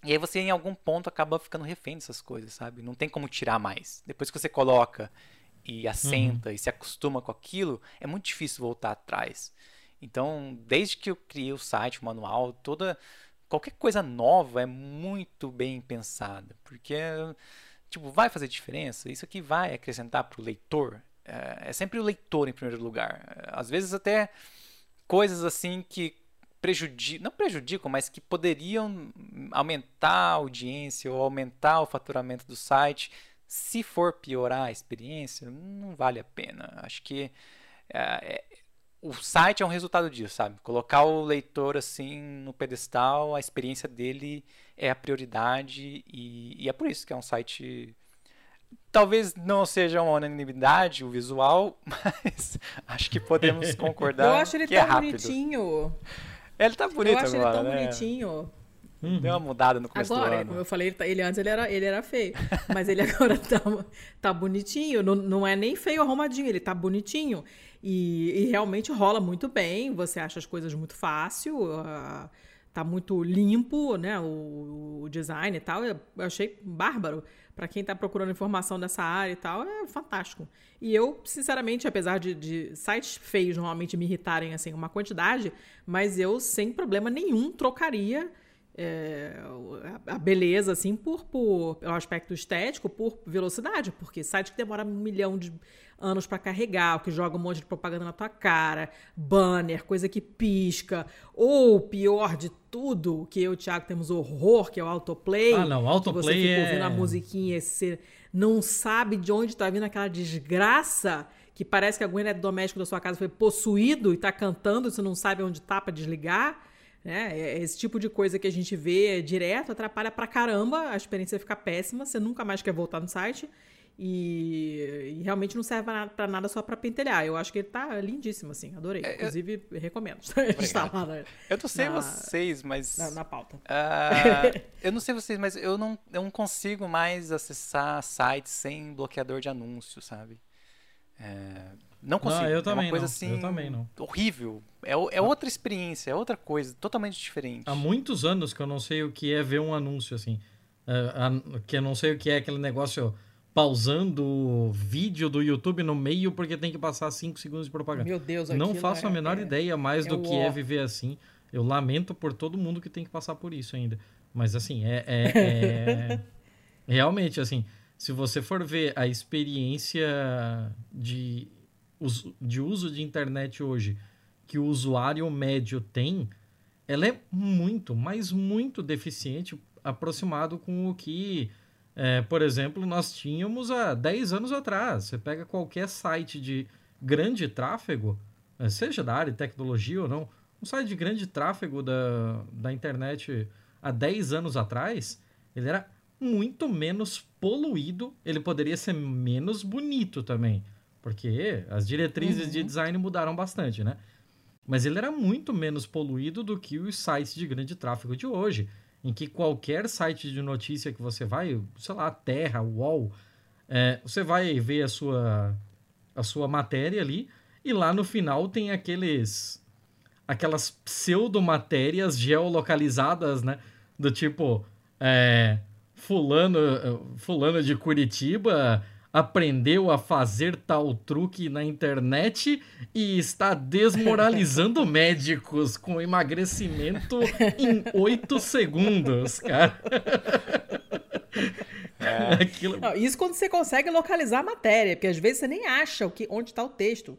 S3: E aí você em algum ponto acaba ficando refém dessas coisas, sabe? Não tem como tirar mais. Depois que você coloca e assenta uhum. e se acostuma com aquilo, é muito difícil voltar atrás. Então, desde que eu criei o site, o manual, toda qualquer coisa nova é muito bem pensada, porque tipo, vai fazer diferença? Isso aqui vai acrescentar para o leitor? é, é sempre o leitor em primeiro lugar. Às vezes até coisas assim que prejudicam, não prejudicam, mas que poderiam aumentar a audiência ou aumentar o faturamento do site. Se for piorar a experiência, não vale a pena. Acho que é, é, o site é um resultado disso, sabe? Colocar o leitor assim no pedestal, a experiência dele é a prioridade e, e é por isso que é um site Talvez não seja uma unanimidade o visual, mas acho que podemos concordar.
S1: Eu acho ele
S3: que
S1: tão
S3: é rápido.
S1: bonitinho.
S3: Ele tá bonito
S1: Eu acho
S3: agora,
S1: ele tão
S3: né?
S1: bonitinho.
S3: Uhum. Deu uma mudada no começo
S1: agora,
S3: do ano.
S1: como eu falei, ele, tá, ele, antes ele era, ele era feio. Mas ele agora tá, tá bonitinho. Não, não é nem feio arrumadinho, ele tá bonitinho. E, e realmente rola muito bem. Você acha as coisas muito fácil. Uh, tá muito limpo, né? O, o design e tal. Eu achei bárbaro para quem está procurando informação dessa área e tal, é fantástico. E eu, sinceramente, apesar de, de, sites feios normalmente me irritarem assim uma quantidade, mas eu sem problema nenhum trocaria é, a beleza assim por, por pelo aspecto estético, por velocidade, porque site que demora um milhão de anos para carregar, que joga um monte de propaganda na tua cara, banner, coisa que pisca, ou pior de tudo, que eu e o Thiago temos horror, que é o autoplay.
S2: Ah, não, autoplay
S1: você fica
S2: é...
S1: ouvindo a musiquinha você não sabe de onde está vindo aquela desgraça que parece que algum eletrodoméstico da sua casa foi possuído e está cantando, você não sabe onde está para desligar. Né? É, esse tipo de coisa que a gente vê direto atrapalha pra caramba, a experiência fica péssima, você nunca mais quer voltar no site. E, e, realmente não serve para nada, nada, só para pentelhar. Eu acho que ele tá lindíssimo, assim, adorei. É, Inclusive, eu... recomendo. Está lá na,
S3: eu não sei na, vocês, mas.
S1: Na, na pauta.
S3: Uh, eu não sei vocês, mas eu não, eu não consigo mais acessar sites sem bloqueador de anúncios, sabe? É, não consigo. Não,
S2: eu também
S3: é uma coisa
S2: não.
S3: assim.
S2: Eu também não.
S3: Horrível. É, é outra experiência, é outra coisa, totalmente diferente.
S2: Há muitos anos que eu não sei o que é ver um anúncio assim. Uh, que eu não sei o que é aquele negócio pausando o vídeo do YouTube no meio porque tem que passar 5 segundos de propaganda.
S1: Meu Deus,
S2: Não faço
S1: é,
S2: a menor
S1: é,
S2: ideia mais
S1: é
S2: do que é viver assim. Eu lamento por todo mundo que tem que passar por isso ainda. Mas assim, é, é, é realmente assim, se você for ver a experiência de de uso de internet hoje que o usuário médio tem, ela é muito, mas muito deficiente aproximado com o que, é, por exemplo, nós tínhamos há 10 anos atrás. Você pega qualquer site de grande tráfego, é, seja da área de tecnologia ou não, um site de grande tráfego da, da internet há 10 anos atrás, ele era muito menos poluído, ele poderia ser menos bonito também, porque as diretrizes uhum. de design mudaram bastante, né? Mas ele era muito menos poluído do que os sites de grande tráfego de hoje, em que qualquer site de notícia que você vai, sei lá, Terra, UOL, é, você vai ver a sua, a sua matéria ali, e lá no final tem aqueles aquelas pseudo-matérias geolocalizadas, né? Do tipo, é, fulano, fulano de Curitiba aprendeu a fazer tal truque na internet e está desmoralizando médicos com emagrecimento em oito segundos, cara.
S1: É. Aquilo... Não, isso quando você consegue localizar a matéria, porque às vezes você nem acha o que, onde está o texto.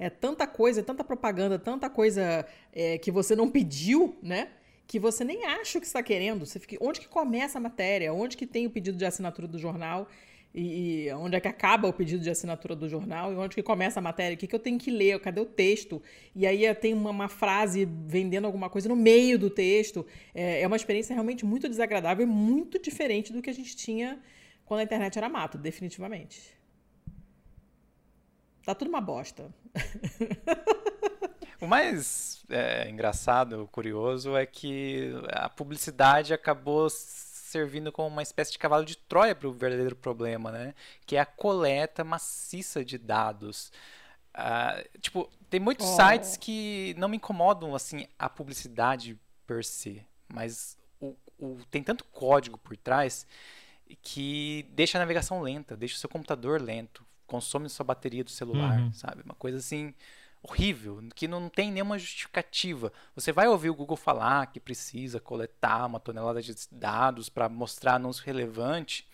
S1: É tanta coisa, tanta propaganda, tanta coisa é, que você não pediu, né? Que você nem acha o que está querendo. Você fica, onde que começa a matéria? Onde que tem o pedido de assinatura do jornal? E, onde é que acaba o pedido de assinatura do jornal e onde que começa a matéria, o que, que eu tenho que ler, cadê o texto? E aí tem uma, uma frase vendendo alguma coisa no meio do texto. É, é, uma experiência realmente muito desagradável e muito diferente do que a gente tinha quando a internet era mato, definitivamente. Tá tudo uma bosta.
S3: o mais é, engraçado, curioso, é que a publicidade acabou servindo como uma espécie de cavalo de Troia para o verdadeiro problema, né? Que é a coleta maciça de dados. Uh, tipo, tem muitos oh. sites que não me incomodam, assim, a publicidade per se, mas o, o, tem tanto código por trás que deixa a navegação lenta, deixa o seu computador lento, consome sua bateria do celular, uhum. sabe? Uma coisa assim horrível, que não tem nenhuma justificativa. Você vai ouvir o Google falar que precisa coletar uma tonelada de dados para mostrar anúncio relevante.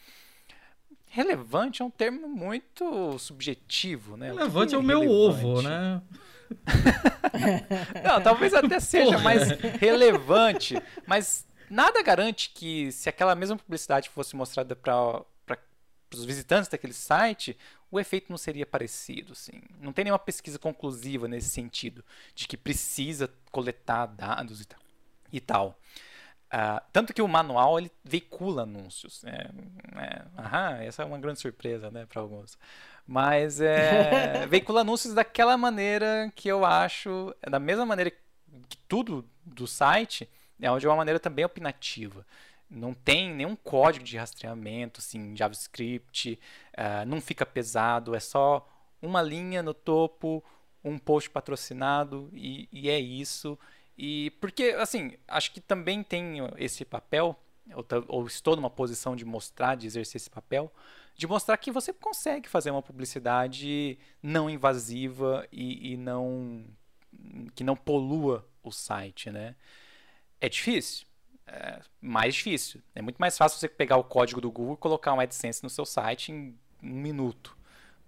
S3: Relevante é um termo muito subjetivo, né?
S2: Relevante é o meu ovo, né?
S3: não, talvez até seja Porra. mais relevante, mas nada garante que se aquela mesma publicidade fosse mostrada para os visitantes daquele site, o efeito não seria parecido. Assim. Não tem nenhuma pesquisa conclusiva nesse sentido, de que precisa coletar dados e tal. Uh, tanto que o manual ele veicula anúncios. Né? É, aham, essa é uma grande surpresa né, para alguns. Mas é, veicula anúncios daquela maneira que eu acho, da mesma maneira que tudo do site, é de uma maneira também opinativa não tem nenhum código de rastreamento, assim, JavaScript, uh, não fica pesado, é só uma linha no topo, um post patrocinado e, e, é isso. E porque, assim, acho que também tem esse papel, ou, ou estou numa posição de mostrar, de exercer esse papel, de mostrar que você consegue fazer uma publicidade não invasiva e, e não que não polua o site, né? É difícil, é mais difícil. É muito mais fácil você pegar o código do Google e colocar um AdSense no seu site em um minuto.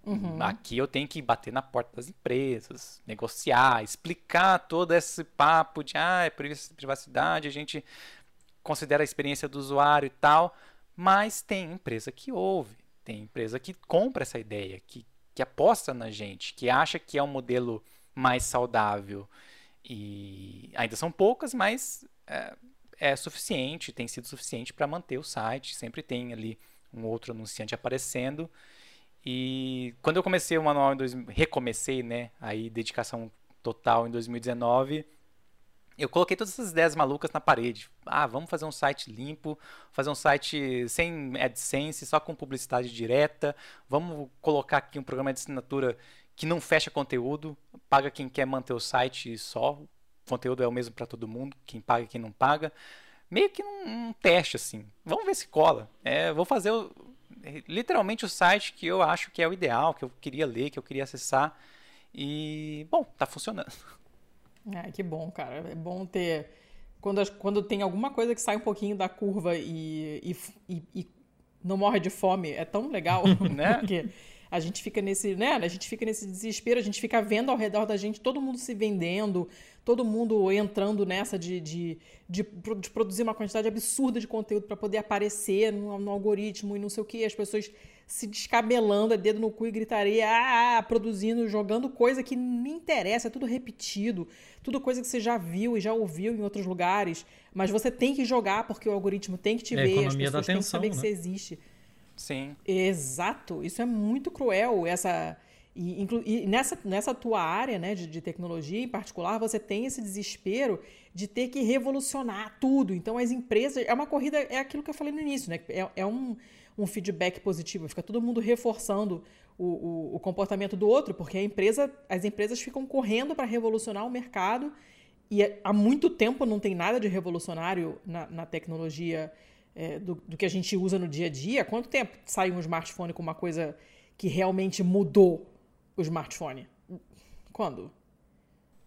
S3: Uhum. Aqui eu tenho que bater na porta das empresas, negociar, explicar todo esse papo de ah, é privacidade, a gente considera a experiência do usuário e tal, mas tem empresa que ouve, tem empresa que compra essa ideia, que, que aposta na gente, que acha que é um modelo mais saudável. E ainda são poucas, mas é, é suficiente, tem sido suficiente para manter o site. Sempre tem ali um outro anunciante aparecendo. E quando eu comecei o manual em dois, recomecei, né, aí dedicação total em 2019, eu coloquei todas essas ideias malucas na parede. Ah, vamos fazer um site limpo, fazer um site sem AdSense, só com publicidade direta. Vamos colocar aqui um programa de assinatura que não fecha conteúdo, paga quem quer manter o site só, conteúdo é o mesmo para todo mundo, quem paga e quem não paga. Meio que um, um teste, assim. Vamos ver se cola. É, vou fazer o, literalmente o site que eu acho que é o ideal, que eu queria ler, que eu queria acessar. E, bom, tá funcionando.
S1: É, que bom, cara. É bom ter. Quando, quando tem alguma coisa que sai um pouquinho da curva e, e, e, e não morre de fome, é tão legal. né? Porque a gente fica nesse, né? A gente fica nesse desespero, a gente fica vendo ao redor da gente todo mundo se vendendo, todo mundo entrando nessa de, de, de, de produzir uma quantidade absurda de conteúdo para poder aparecer no, no, algoritmo e não sei o que, as pessoas se descabelando, é dedo no cu e gritaria, ah, ah, produzindo, jogando coisa que nem interessa, é tudo repetido, tudo coisa que você já viu e já ouviu em outros lugares, mas você tem que jogar porque o algoritmo tem que te é ver, as pessoas têm que saber né? que você existe.
S3: Sim.
S1: Exato. Isso é muito cruel. Essa e, inclu, e nessa, nessa tua área né, de, de, tecnologia em particular, você tem esse desespero de ter que revolucionar tudo. Então, as empresas. É uma corrida, é aquilo que eu falei no início, né? É, é um, um feedback positivo. Fica todo mundo reforçando o, o, o comportamento do outro, porque a empresa, as empresas ficam correndo para revolucionar o mercado. E há muito tempo não tem nada de revolucionário na, na tecnologia é, do, do, que a gente usa no dia a dia, quanto tempo sai um smartphone com uma coisa que realmente mudou o smartphone? Quando?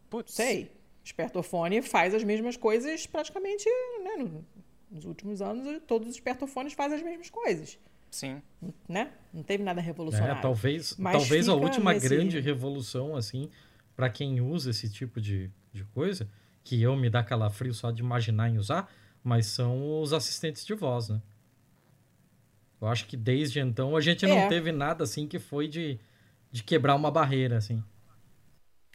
S3: Putz.
S1: Sei. Espertofone faz as mesmas coisas praticamente, né, nos últimos anos, todos os espertofones fazem as mesmas coisas.
S3: Sim.
S1: Né? Não teve nada revolucionário.
S2: É, talvez talvez a última nesse... grande revolução, assim, para quem usa esse tipo de, de coisa, que eu me dá calafrio só de imaginar em usar, mas são os assistentes de voz, né? Eu acho que desde então a gente é. não teve nada assim que foi de, de quebrar uma barreira, assim.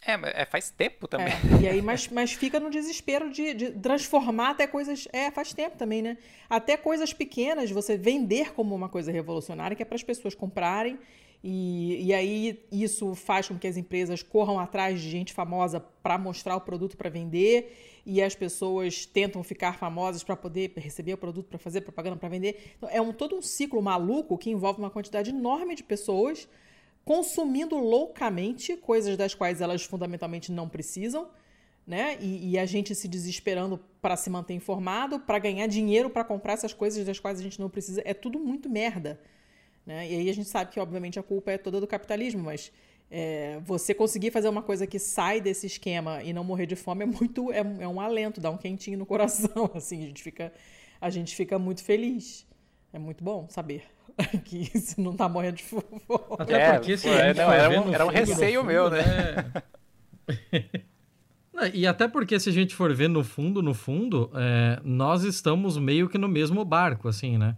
S3: É, é faz tempo também.
S1: É, e aí, mas, mas fica no desespero de, de, transformar até coisas. É, faz tempo também, né? Até coisas pequenas, você vender como uma coisa revolucionária, que é para as pessoas comprarem. E, e aí isso faz com que as empresas corram atrás de gente famosa para mostrar o produto para vender e as pessoas tentam ficar famosas para poder receber o produto, para fazer propaganda, para vender. Então, é um, todo um ciclo maluco que envolve uma quantidade enorme de pessoas consumindo loucamente coisas das quais elas fundamentalmente não precisam, né? E, e a gente se desesperando para se manter informado, para ganhar dinheiro para comprar essas coisas das quais a gente não precisa. É tudo muito merda. Né? E aí a gente sabe que, obviamente, a culpa é toda do capitalismo, mas é, você conseguir fazer uma coisa que sai desse esquema e não morrer de fome é muito é, é, um alento, dá um quentinho no coração, assim, a gente fica a gente fica muito feliz. É muito bom saber que você não está morrendo de fome.
S3: Até é, porque se é, não, era, um, era um receio fundo, meu, né?
S2: né? e até porque se a gente for ver no fundo, no fundo, é, nós estamos meio que no mesmo barco, assim, né?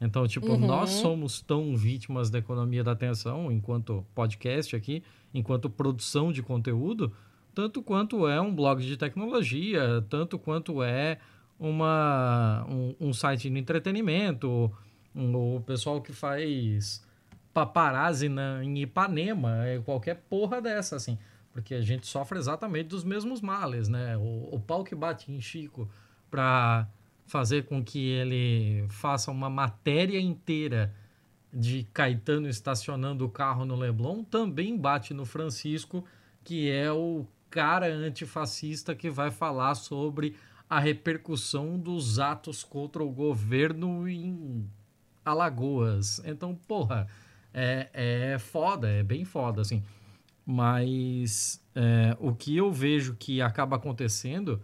S2: Então, tipo, uhum. nós somos tão vítimas da economia da atenção, enquanto podcast aqui, enquanto produção de conteúdo, tanto quanto é um blog de tecnologia, tanto quanto é uma, um, um site de entretenimento, um, o pessoal que faz paparazzi na, em Ipanema, é qualquer porra dessa, assim. Porque a gente sofre exatamente dos mesmos males, né? O, o pau que bate em Chico pra fazer com que ele faça uma matéria inteira de Caetano estacionando o carro no Leblon, também bate no Francisco, que é o cara antifascista que vai falar sobre a repercussão dos atos contra o governo em Alagoas. Então, porra, é, é foda, é bem foda, assim. Mas é, o que eu vejo que acaba acontecendo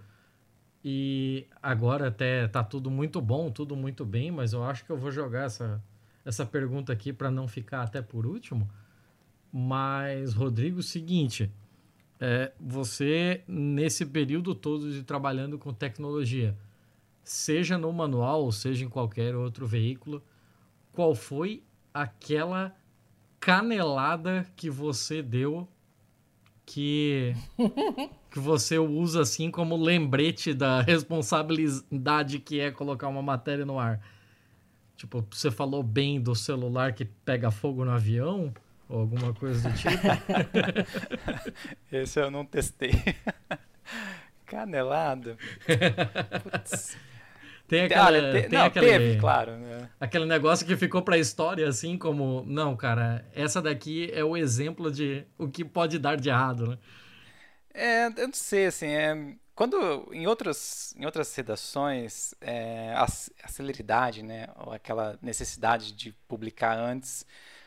S2: e agora até tá tudo muito bom, tudo muito bem, mas eu acho que eu vou jogar essa, essa pergunta aqui para não ficar até por último. Mas, Rodrigo, seguinte, é, você nesse período todo de trabalhando com tecnologia, seja no manual, ou seja em qualquer outro veículo, qual foi aquela canelada que você deu que que você usa assim como lembrete da responsabilidade que é colocar uma matéria no ar. Tipo, você falou bem do celular que pega fogo no avião ou alguma coisa do tipo.
S3: Esse eu não testei. Canelada. Putz.
S2: Tem aquela, Olha, te, tem
S3: não,
S2: aquele,
S3: teve, claro. Né?
S2: Aquele negócio que ficou pra história, assim, como... Não, cara, essa daqui é o exemplo de o que pode dar de errado, né?
S3: É, eu não sei, assim, é, quando em outras, em outras redações, é, a, a celeridade, né, ou aquela necessidade de publicar antes,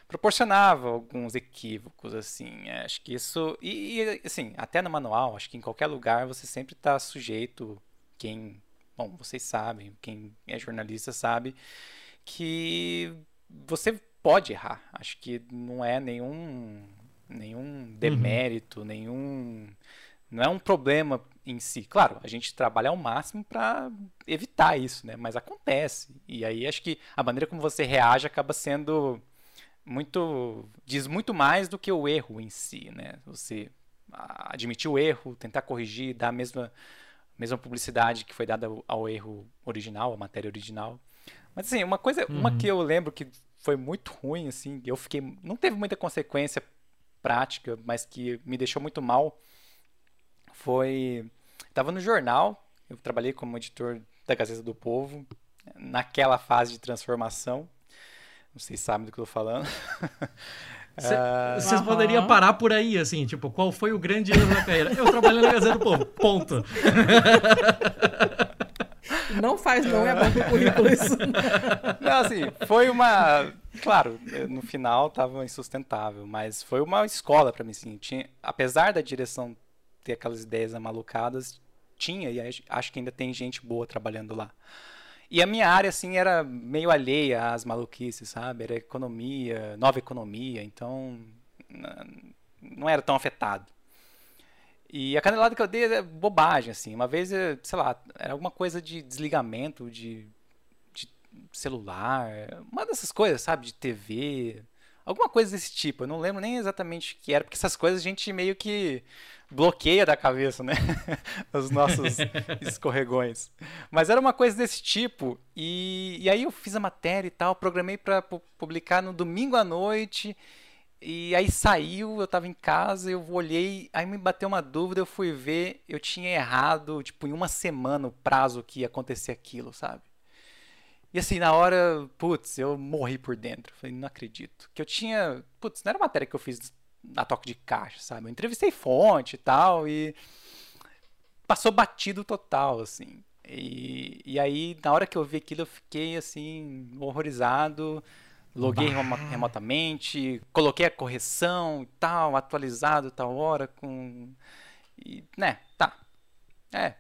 S3: proporcionava alguns equívocos, assim, é, acho que isso, e, e, assim, até no manual, acho que em qualquer lugar você sempre está sujeito, quem, bom, vocês sabem, quem é jornalista sabe, que você pode errar. Acho que não é nenhum nenhum demérito, uhum. nenhum não é um problema em si. Claro, a gente trabalha ao máximo para evitar isso, né? Mas acontece. E aí acho que a maneira como você reage acaba sendo muito diz muito mais do que o erro em si, né? Você admitir o erro, tentar corrigir, dar a mesma mesma publicidade que foi dada ao erro original, à matéria original. Mas assim, uma coisa, uhum. uma que eu lembro que foi muito ruim assim, eu fiquei não teve muita consequência prática, mas que me deixou muito mal foi estava no jornal, eu trabalhei como editor da Gazeta do Povo naquela fase de transformação. Não sei se sabem do que eu estou falando.
S2: Vocês uh, poderiam parar por aí, assim, tipo, qual foi o grande erro da carreira? Eu trabalhei na Gazeta do Povo, ponto.
S1: Não faz, não é bom pro currículo isso.
S3: Não, assim, foi uma. Claro, no final estava insustentável, mas foi uma escola para mim, assim. Tinha, apesar da direção ter aquelas ideias amalucadas, tinha, e acho que ainda tem gente boa trabalhando lá. E a minha área, assim, era meio alheia às maluquices, sabe? Era economia, nova economia, então não era tão afetado. E a canelada que eu dei é bobagem, assim. Uma vez, sei lá, era alguma coisa de desligamento de, de celular, uma dessas coisas, sabe? De TV, alguma coisa desse tipo. Eu não lembro nem exatamente o que era, porque essas coisas a gente meio que bloqueia da cabeça, né? Os nossos escorregões. Mas era uma coisa desse tipo. E, e aí eu fiz a matéria e tal, programei para publicar no domingo à noite. E aí saiu, eu tava em casa, eu olhei, aí me bateu uma dúvida, eu fui ver, eu tinha errado, tipo, em uma semana o prazo que ia acontecer aquilo, sabe? E assim, na hora, putz, eu morri por dentro. Falei, não acredito. Que eu tinha. Putz, não era matéria que eu fiz na toque de caixa, sabe? Eu entrevistei fonte e tal, e passou batido total, assim. E, e aí, na hora que eu vi aquilo, eu fiquei, assim, horrorizado. Loguei bah. remotamente, coloquei a correção e tal, atualizado tal hora com... E, né, tá. É,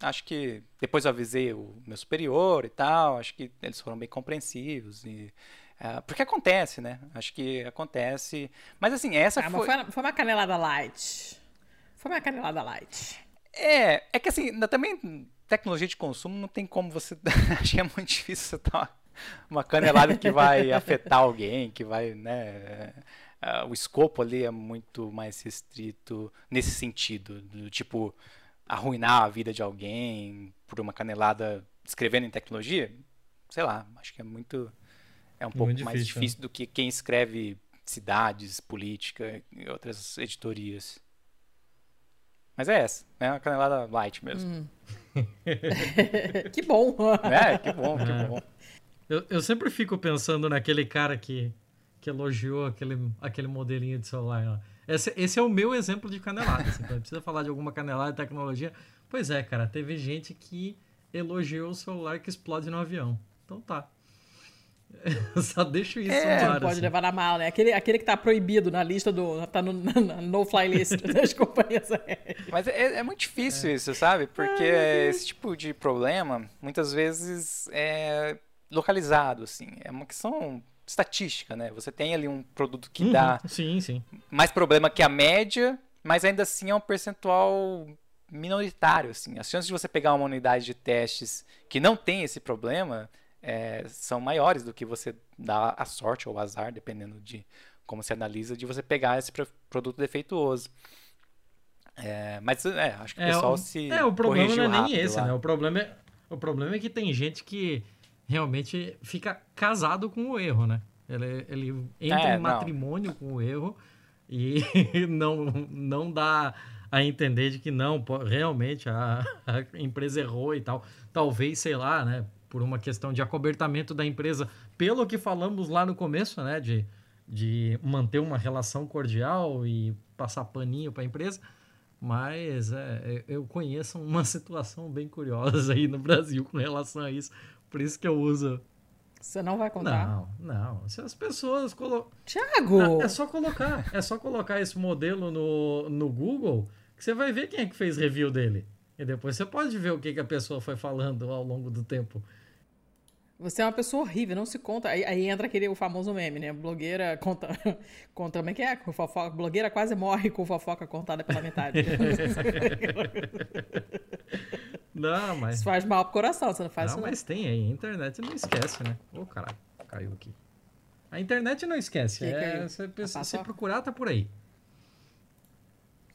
S3: acho que depois eu avisei o meu superior e tal, acho que eles foram bem compreensivos e é, porque acontece, né? Acho que acontece. Mas assim, essa ah, foi...
S1: foi. uma canelada light. Foi uma canelada light.
S3: É, é que assim, também tecnologia de consumo não tem como você. Acho que é muito difícil você dar uma canelada que vai afetar alguém, que vai, né? Uh, o escopo ali é muito mais restrito nesse sentido, do tipo arruinar a vida de alguém por uma canelada escrevendo em tecnologia, sei lá, acho que é muito é um pouco difícil, mais difícil né? do que quem escreve cidades, política e outras editorias. Mas é essa, é uma canelada light mesmo. Hum.
S1: que bom!
S3: É, que bom, que é. bom.
S2: Eu, eu sempre fico pensando naquele cara que, que elogiou aquele, aquele modelinho de celular lá. Esse, esse é o meu exemplo de canelada. Assim, precisa falar de alguma canelada de tecnologia. Pois é, cara, teve gente que elogiou o celular que explode no avião. Então tá. Só deixo isso
S1: é,
S2: no
S1: ar, pode assim. levar na mal, né? Aquele, aquele que tá proibido na lista do. tá no no-fly list das companhias aéreas.
S3: Mas é, é muito difícil é. isso, sabe? Porque esse tipo de problema, muitas vezes, é localizado, assim. É uma questão estatística, né? Você tem ali um produto que uhum, dá
S2: sim, sim.
S3: mais problema que a média, mas ainda assim é um percentual minoritário, assim. As chances de você pegar uma unidade de testes que não tem esse problema é, são maiores do que você dá a sorte ou o azar, dependendo de como você analisa, de você pegar esse produto defeituoso. É, mas é, acho que o é, pessoal o, se.
S2: É, o problema não é nem esse, lá. né? O problema é, o problema é que tem gente que realmente fica casado com o erro, né? Ele, ele entra é, em matrimônio não. com o erro e não, não dá a entender de que não, realmente a, a empresa errou e tal. Talvez, sei lá, né? por uma questão de acobertamento da empresa, pelo que falamos lá no começo, né, de, de manter uma relação cordial e passar paninho para a empresa. Mas é, eu conheço uma situação bem curiosa aí no Brasil com relação a isso. Por isso que eu uso.
S1: Você não vai contar?
S2: Não, não. Se as pessoas colocam.
S1: Tiago!
S2: É só colocar. É só colocar esse modelo no, no Google que você vai ver quem é que fez review dele. E depois você pode ver o que, que a pessoa foi falando ao longo do tempo.
S1: Você é uma pessoa horrível, não se conta. Aí, aí entra aquele o famoso meme, né? Blogueira conta. conta como é que é? Fofoca, blogueira quase morre com fofoca contada pela metade.
S2: não, mas.
S1: Isso faz mal pro coração, você não faz
S2: não,
S1: isso.
S2: Mas tem aí, a internet não esquece, né? Ô, oh, caralho, caiu aqui. A internet não esquece. É, você, você procurar, tá por aí.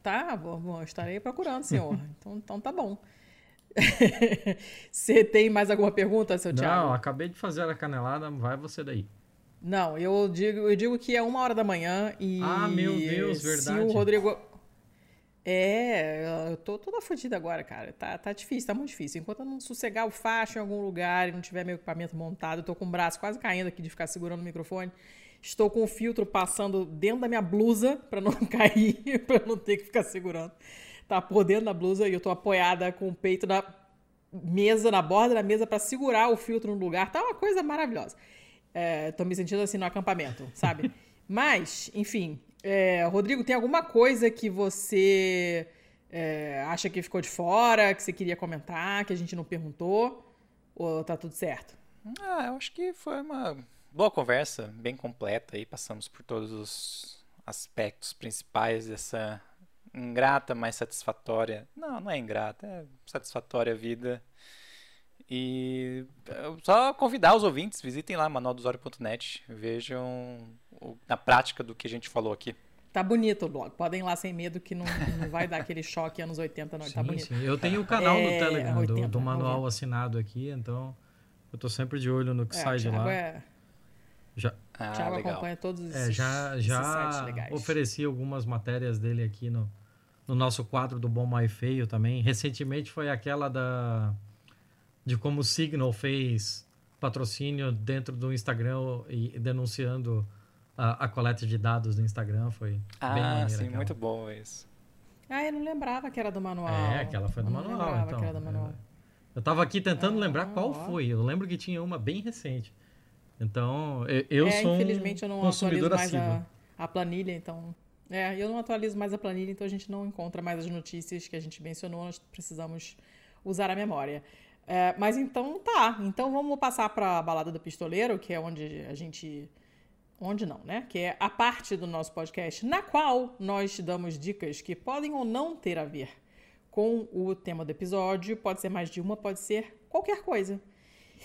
S1: Tá, bom, bom estarei procurando, senhor. então, então tá bom. você tem mais alguma pergunta, seu Thiago?
S2: Não, acabei de fazer a canelada, vai você daí.
S1: Não, eu digo, eu digo que é uma hora da manhã e.
S2: Ah, meu Deus, verdade.
S1: Se o Rodrigo. É, eu tô toda fodida agora, cara. Tá, tá difícil, tá muito difícil. Enquanto eu não sossegar o facho em algum lugar e não tiver meu equipamento montado, eu tô com o braço quase caindo aqui de ficar segurando o microfone. Estou com o filtro passando dentro da minha blusa para não cair, para não ter que ficar segurando tá por dentro da blusa e eu tô apoiada com o peito na mesa, na borda da mesa, para segurar o filtro no lugar. Tá uma coisa maravilhosa. É, tô me sentindo assim no acampamento, sabe? Mas, enfim, é, Rodrigo, tem alguma coisa que você é, acha que ficou de fora, que você queria comentar, que a gente não perguntou? Ou tá tudo certo?
S3: Ah, eu acho que foi uma boa conversa, bem completa aí, passamos por todos os aspectos principais dessa ingrata, mas satisfatória. Não, não é ingrata, é satisfatória a vida. E só convidar os ouvintes, visitem lá manualdosório.net, vejam na prática do que a gente falou aqui.
S1: Tá bonito o blog. Podem ir lá sem medo que não, não vai dar aquele choque anos 80, não. Tá sim, tá bonito. Sim.
S2: Eu tenho o canal é, no Telegram 80, do, do, manual 90. assinado aqui, então eu tô sempre de olho no que é, sai de lá.
S1: É...
S2: Já,
S1: ah, Thiago legal. acompanha todos os
S2: é, já, já ofereci algumas matérias dele aqui no, no nosso quadro do Bom Mais Feio também. Recentemente foi aquela da de como o Signal fez patrocínio dentro do Instagram e denunciando a, a coleta de dados do Instagram. Foi
S3: ah,
S2: bem
S3: maneiro.
S2: sim,
S3: aquela. muito bom isso.
S1: Ah, eu não lembrava que era do manual.
S2: É, aquela foi do
S1: eu
S2: manual.
S1: Não lembrava
S2: então,
S1: que era do manual.
S2: Eu, eu tava aqui tentando
S1: ah,
S2: lembrar qual
S1: ó.
S2: foi. Eu lembro que tinha uma bem recente. Então, eu, eu
S1: é,
S2: sou
S1: infelizmente
S2: um
S1: eu não
S2: consumidor
S1: mais
S2: assíduo.
S1: a, a planilha, então é, eu não atualizo mais a planilha, então a gente não encontra mais as notícias que a gente mencionou, nós precisamos usar a memória. É, mas então tá, então vamos passar para a balada do pistoleiro, que é onde a gente. Onde não, né? Que é a parte do nosso podcast na qual nós damos dicas que podem ou não ter a ver com o tema do episódio. Pode ser mais de uma, pode ser qualquer coisa.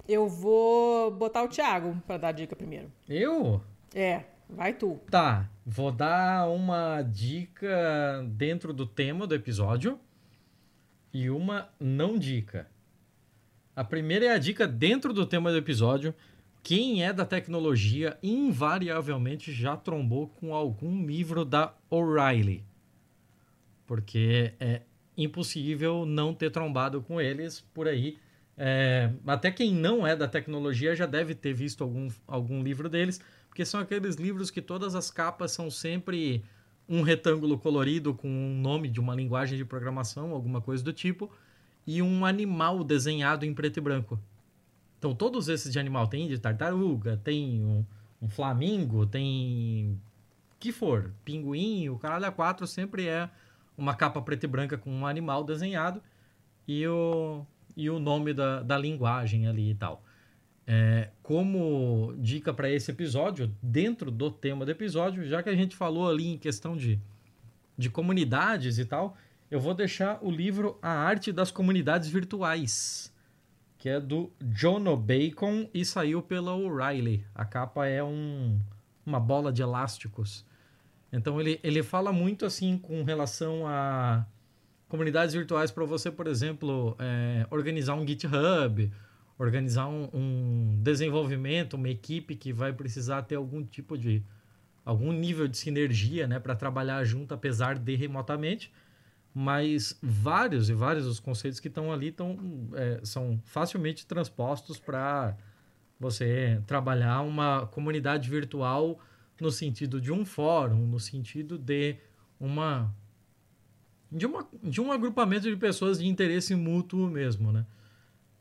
S1: Eu vou botar o Thiago para dar a dica primeiro.
S2: Eu?
S1: É, vai tu.
S2: Tá, vou dar uma dica dentro do tema do episódio e uma não dica. A primeira é a dica dentro do tema do episódio. Quem é da tecnologia invariavelmente já trombou com algum livro da O'Reilly. Porque é impossível não ter trombado com eles por aí. É, até quem não é da tecnologia já deve ter visto algum, algum livro deles porque são aqueles livros que todas as capas são sempre um retângulo colorido com um nome de uma linguagem de programação, alguma coisa do tipo, e um animal desenhado em preto e branco. Então, todos esses de animal, tem de tartaruga, tem um, um flamingo, tem. que for, pinguim, o caralho A4 sempre é uma capa preta e branca com um animal desenhado e o, e o nome da, da linguagem ali e tal. É, como dica para esse episódio, dentro do tema do episódio, já que a gente falou ali em questão de, de comunidades e tal, eu vou deixar o livro A Arte das Comunidades Virtuais, que é do John Bacon e saiu pela O'Reilly. A capa é um, uma bola de elásticos. Então ele, ele fala muito assim com relação a comunidades virtuais para você, por exemplo, é, organizar um GitHub organizar um, um, desenvolvimento, uma equipe que vai precisar ter algum tipo de algum nível de sinergia, né, para trabalhar junto, apesar de remotamente. Mas vários e vários dos conceitos que estão ali tão, é, são facilmente transpostos para você trabalhar uma comunidade virtual no sentido de um fórum, no sentido de uma de, uma, de um agrupamento de pessoas de interesse mútuo mesmo, né?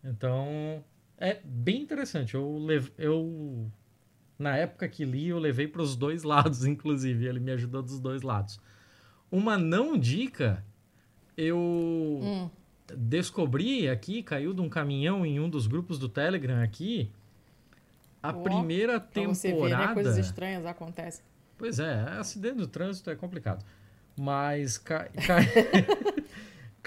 S2: Então, é bem interessante. Eu, eu na época que li, eu levei para os dois lados, inclusive. Ele me ajudou dos dois lados. Uma não dica, eu hum. descobri aqui, caiu de um caminhão em um dos grupos do Telegram aqui, A oh, primeira temporada. Você vê, né?
S1: Coisas estranhas acontecem.
S2: Pois é, acidente do trânsito é complicado. Mas ca...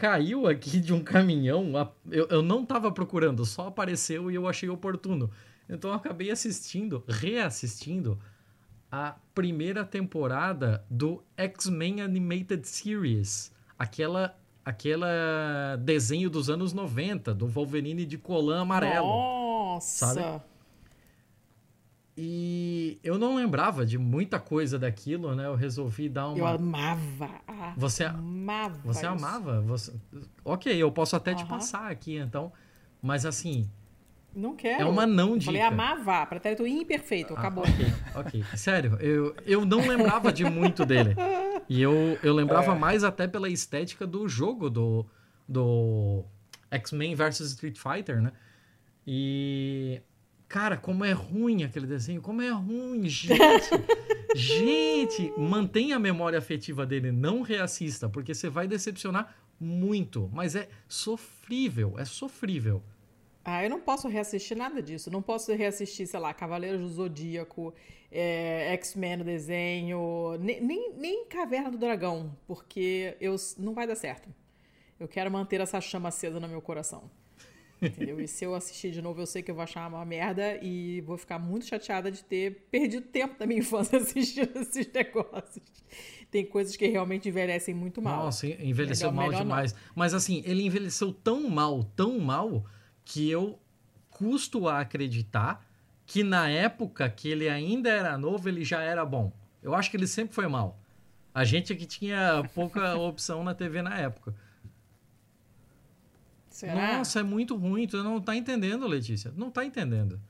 S2: caiu aqui de um caminhão. Eu, eu não estava procurando, só apareceu e eu achei oportuno. Então eu acabei assistindo, reassistindo a primeira temporada do X-Men Animated Series. Aquela aquela desenho dos anos 90, do Wolverine de colã amarelo.
S1: Nossa! Sabe?
S2: E eu não lembrava de muita coisa daquilo, né? Eu resolvi dar uma.
S1: Eu amava.
S2: Você
S1: amava.
S2: Você isso. amava? Você... Ok, eu posso até te passar aqui, então. Mas assim.
S1: Não quero.
S2: É uma não dica.
S1: Falei amava, pretérito imperfeito, ah, acabou.
S2: Ok, ok. Sério, eu, eu não lembrava de muito dele. E eu, eu lembrava é. mais até pela estética do jogo do, do X-Men vs Street Fighter, né? E Cara, como é ruim aquele desenho, como é ruim, gente. gente, mantenha a memória afetiva dele, não reassista, porque você vai decepcionar muito. Mas é sofrível, é sofrível.
S1: Ah, eu não posso reassistir nada disso. Não posso reassistir, sei lá, Cavaleiros do Zodíaco, é, X-Men no desenho, nem, nem, nem, Caverna do Dragão, porque eu, não vai dar certo. Eu quero manter essa chama acesa no meu coração. Entendeu? E se eu assistir de novo, eu sei que eu vou achar uma merda e vou ficar muito chateada de ter perdido tempo da minha infância assistindo esses negócios. Tem coisas que realmente envelhecem muito mal.
S2: Nossa, envelheceu melhor, mal melhor demais. Não. Mas assim, ele envelheceu tão mal, tão mal, que eu custo a acreditar que na época que ele ainda era novo, ele já era bom. Eu acho que ele sempre foi mal. A gente que tinha pouca opção na TV na época. Será? Nossa, é muito ruim. Tu não tá entendendo, Letícia. Não tá entendendo.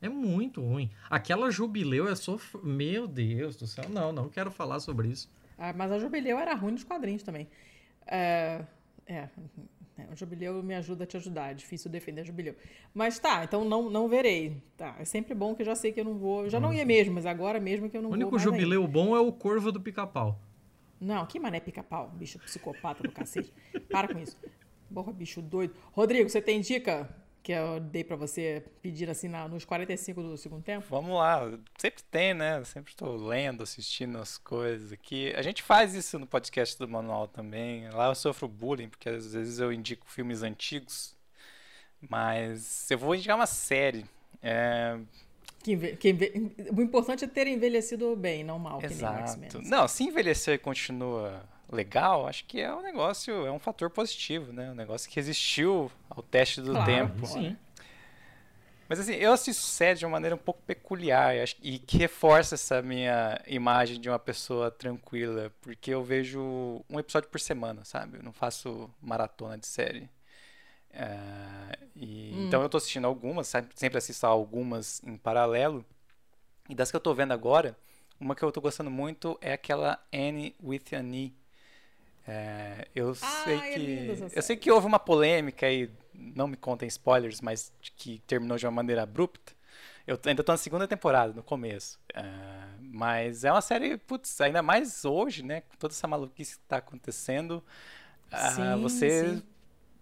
S2: É muito ruim. Aquela jubileu é sof... Meu Deus do céu. Não, não quero falar sobre isso.
S1: Ah, mas a jubileu era ruim nos quadrinhos também. É, é, o jubileu me ajuda a te ajudar. É difícil defender a jubileu. Mas tá, então não, não verei. Tá, é sempre bom que eu já sei que eu não vou. Já não ia mesmo, mas agora mesmo que eu não
S2: vou.
S1: O
S2: único jubileu bom é o corvo do pica-pau.
S1: Não, que mané pica-pau, bicho psicopata do cacete. Para com isso. Porra, bicho doido. Rodrigo, você tem dica que eu dei para você pedir assim na, nos 45 do segundo tempo?
S3: Vamos lá. Sempre tem, né? sempre estou lendo, assistindo as coisas aqui. A gente faz isso no podcast do Manual também. Lá eu sofro bullying, porque às vezes eu indico filmes antigos. Mas eu vou indicar uma série. É...
S1: Que, que, o importante é ter envelhecido bem, não mal,
S3: Exato. Não, se envelhecer e continua legal, acho que é um negócio, é um fator positivo, né? Um negócio que resistiu ao teste do claro, tempo. Sim. Mas assim, eu assisto série de uma maneira um pouco peculiar e que reforça essa minha imagem de uma pessoa tranquila, porque eu vejo um episódio por semana, sabe? Eu não faço maratona de série. É, e, hum. Então eu tô assistindo algumas, sempre assisto algumas em paralelo. E das que eu tô vendo agora, uma que eu tô gostando muito é aquela Annie with an E, é, eu ah, sei é que eu sei que houve uma polêmica aí, não me contem spoilers, mas que terminou de uma maneira abrupta. Eu ainda estou na segunda temporada, no começo. É, mas é uma série, putz, ainda mais hoje, né? Com toda essa maluquice que está acontecendo, ah, sim, você sim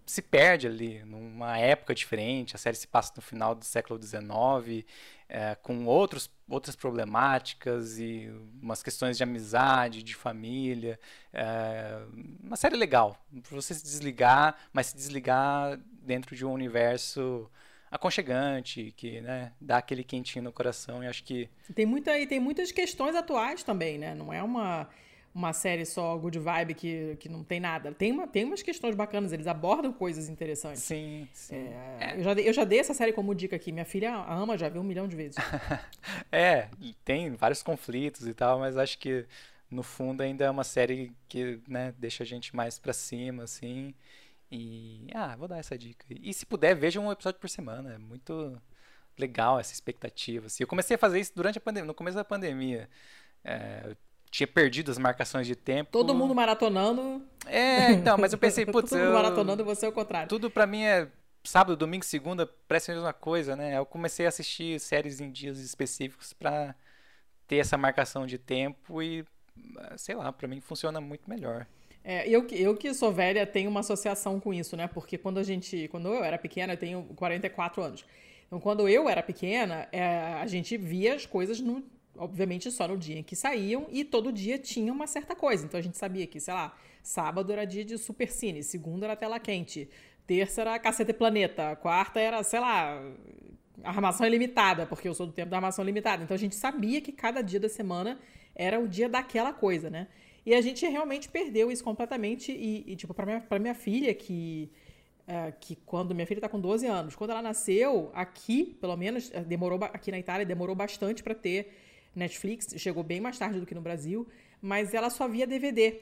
S3: se perde ali numa época diferente. A série se passa no final do século XIX, é, com outros, outras problemáticas e umas questões de amizade, de família. É, uma série legal para você se desligar, mas se desligar dentro de um universo aconchegante, que né, dá aquele quentinho no coração. E acho que
S1: tem muita e tem muitas questões atuais também, né? Não é uma uma série só good vibe que, que não tem nada. Tem, uma, tem umas questões bacanas, eles abordam coisas interessantes.
S3: Sim, sim.
S1: É, é. Eu, já, eu já dei essa série como dica aqui. Minha filha ama, já viu um milhão de vezes.
S3: é, tem vários conflitos e tal, mas acho que no fundo ainda é uma série que né, deixa a gente mais pra cima, assim. E. Ah, vou dar essa dica. E se puder, veja um episódio por semana. É muito legal essa expectativa. Assim. Eu comecei a fazer isso durante a pandemia, no começo da pandemia. É, tinha perdido as marcações de tempo.
S1: Todo mundo maratonando.
S3: É, então, mas eu pensei, putz.
S1: Todo mundo eu... maratonando você é o contrário.
S3: Tudo pra mim é sábado, domingo, segunda, parece a mesma coisa, né? Eu comecei a assistir séries em dias específicos pra ter essa marcação de tempo e, sei lá, pra mim funciona muito melhor.
S1: É, eu, eu que sou velha tenho uma associação com isso, né? Porque quando a gente. Quando eu era pequena, eu tenho 44 anos. Então, quando eu era pequena, é, a gente via as coisas, no, obviamente, só no dia em que saíam e todo dia tinha uma certa coisa. Então, a gente sabia que, sei lá, sábado era dia de Super Cine, segunda era tela quente, terça era Cacete Planeta, quarta era, sei lá, armação ilimitada, porque eu sou do tempo da armação limitada. Então, a gente sabia que cada dia da semana era o dia daquela coisa, né? E a gente realmente perdeu isso completamente. E, e tipo, pra minha, minha filha, que é, que quando minha filha está com 12 anos, quando ela nasceu, aqui, pelo menos, demorou aqui na Itália, demorou bastante para ter Netflix, chegou bem mais tarde do que no Brasil, mas ela só via DVD.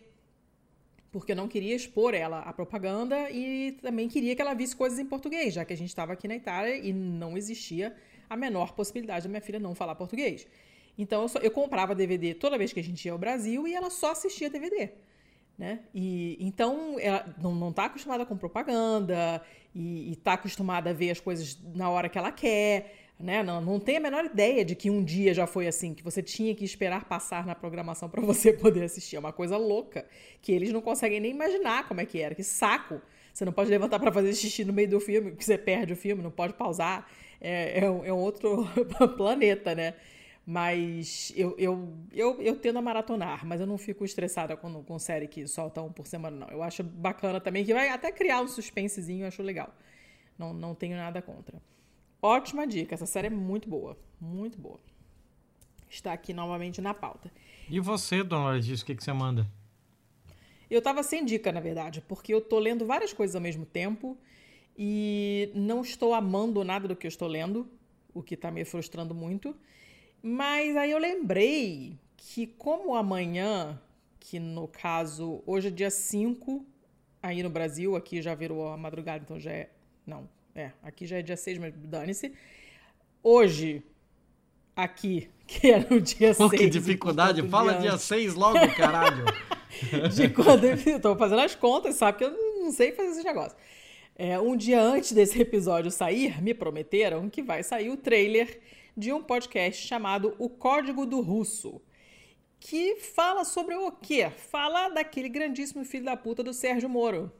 S1: Porque eu não queria expor ela à propaganda e também queria que ela visse coisas em português, já que a gente estava aqui na Itália e não existia a menor possibilidade da minha filha não falar português. Então eu, só, eu comprava DVD toda vez que a gente ia ao Brasil e ela só assistia DVD. Né? E então ela não está acostumada com propaganda e está acostumada a ver as coisas na hora que ela quer, né? Não, não tem a menor ideia de que um dia já foi assim, que você tinha que esperar passar na programação para você poder assistir. É uma coisa louca que eles não conseguem nem imaginar como é que era. Que saco! Você não pode levantar para fazer xixi no meio do filme, porque você perde o filme, não pode pausar. É, é, um, é um outro planeta, né? Mas eu, eu, eu, eu tendo a maratonar, mas eu não fico estressada com, com série que solta um por semana, não. Eu acho bacana também, que vai até criar um suspensezinho, eu acho legal. Não, não tenho nada contra. Ótima dica, essa série é muito boa, muito boa. Está aqui novamente na pauta.
S2: E você, dona Letícia, o que, que você manda?
S1: Eu tava sem dica, na verdade, porque eu tô lendo várias coisas ao mesmo tempo e não estou amando nada do que eu estou lendo, o que tá me frustrando muito. Mas aí eu lembrei que, como amanhã, que no caso, hoje é dia 5, aí no Brasil, aqui já virou a madrugada, então já é. Não, é, aqui já é dia 6, mas dane-se. Hoje, aqui, que é no dia 6.
S2: que dificuldade, fala dia 6 logo, caralho.
S1: de quando eu tô fazendo as contas, sabe que eu não sei fazer esse negócio. É, um dia antes desse episódio sair, me prometeram que vai sair o trailer de um podcast chamado O Código do Russo, que fala sobre o quê? Fala daquele grandíssimo filho da puta do Sérgio Moro.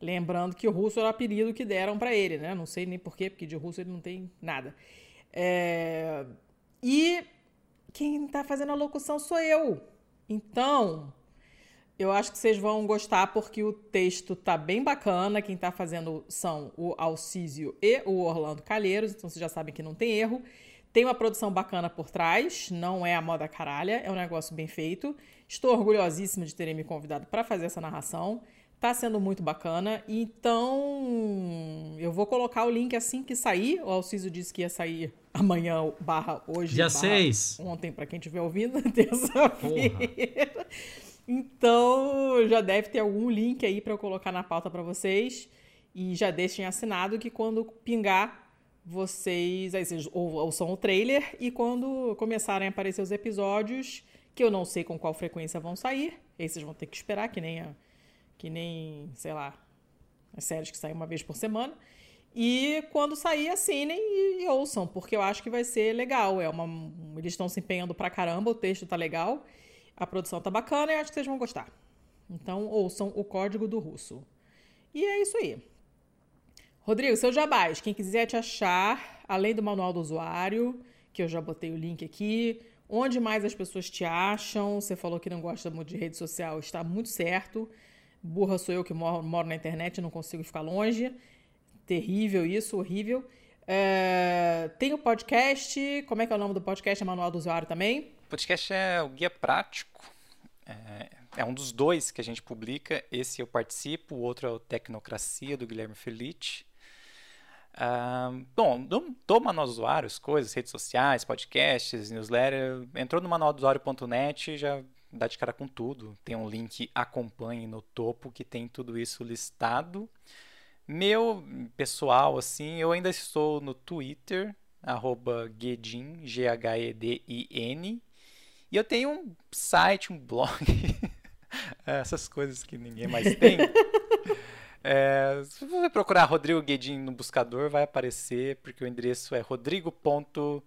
S1: Lembrando que o russo era o apelido que deram para ele, né? Não sei nem porquê, porque de russo ele não tem nada. É... E quem tá fazendo a locução sou eu. Então, eu acho que vocês vão gostar porque o texto tá bem bacana. Quem tá fazendo são o Alcísio e o Orlando Calheiros, então vocês já sabem que não tem erro. Tem uma produção bacana por trás, não é a moda caralha, é um negócio bem feito. Estou orgulhosíssima de terem me convidado para fazer essa narração. Tá sendo muito bacana. Então, eu vou colocar o link assim que sair. O Alcísio disse que ia sair amanhã barra hoje.
S2: Dia 6.
S1: Ontem, para quem estiver ouvindo, terça-feira. Então, já deve ter algum link aí para eu colocar na pauta para vocês. E já deixem assinado que quando pingar, vocês, aí vocês ouçam o trailer e quando começarem a aparecer os episódios, que eu não sei com qual frequência vão sair, aí vocês vão ter que esperar, que nem, a, que nem sei lá, as séries que saem uma vez por semana. E quando sair, assinem e, e ouçam, porque eu acho que vai ser legal. É uma, eles estão se empenhando pra caramba, o texto tá legal. A produção tá bacana e acho que vocês vão gostar. Então, ouçam o código do russo. E é isso aí. Rodrigo, seu jabás, quem quiser te achar, além do manual do usuário, que eu já botei o link aqui, onde mais as pessoas te acham? Você falou que não gosta muito de rede social, está muito certo. Burra sou eu que moro, moro na internet não consigo ficar longe. Terrível isso, horrível. É, tem o podcast. Como é que é o nome do podcast? É Manual do Usuário também?
S3: O podcast é o Guia Prático. É, é, um dos dois que a gente publica. Esse eu participo, o outro é o Tecnocracia, do Guilherme Felice. Uh, bom, do, Manual do Usuário, as coisas, redes sociais, podcasts, newsletter, entrou no manualdosuário.net já dá de cara com tudo. Tem um link acompanhe no topo que tem tudo isso listado. Meu pessoal, assim, eu ainda estou no Twitter, arroba Gedin, G-H-E-D-I-N, e eu tenho um site, um blog, essas coisas que ninguém mais tem. É, se você procurar Rodrigo Guedin no buscador, vai aparecer, porque o endereço é rodrigo.guedin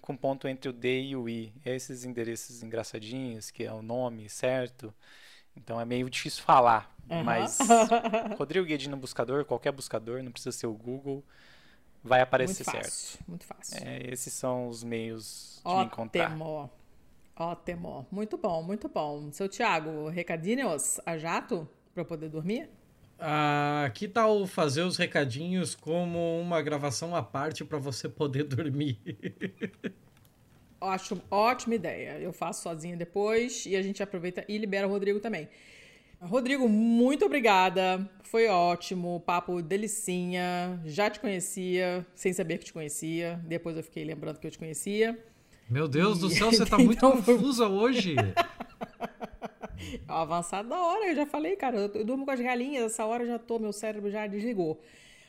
S3: com ponto entre o D e o I. Esses endereços engraçadinhos, que é o nome certo. Então é meio difícil falar. Uhum. Mas Rodrigo Guedin no buscador, qualquer buscador, não precisa ser o Google. vai aparecer
S1: muito fácil,
S3: certo.
S1: Muito fácil.
S3: É, esses são os meios de
S1: Ótimo.
S3: encontrar.
S1: Ótimo. Muito bom, muito bom. Seu Thiago, recadinhos a jato para poder dormir?
S2: Ah, que tal fazer os recadinhos como uma gravação à parte para você poder dormir?
S1: Acho ótima ideia. Eu faço sozinha depois e a gente aproveita e libera o Rodrigo também. Rodrigo, muito obrigada. Foi ótimo, papo delicinha. Já te conhecia, sem saber que te conhecia. Depois eu fiquei lembrando que eu te conhecia.
S2: Meu Deus e... do céu, você tá muito então, confusa hoje.
S1: Avançado da hora, eu já falei, cara, eu durmo com as galinhas, essa hora já tô, meu cérebro já desligou.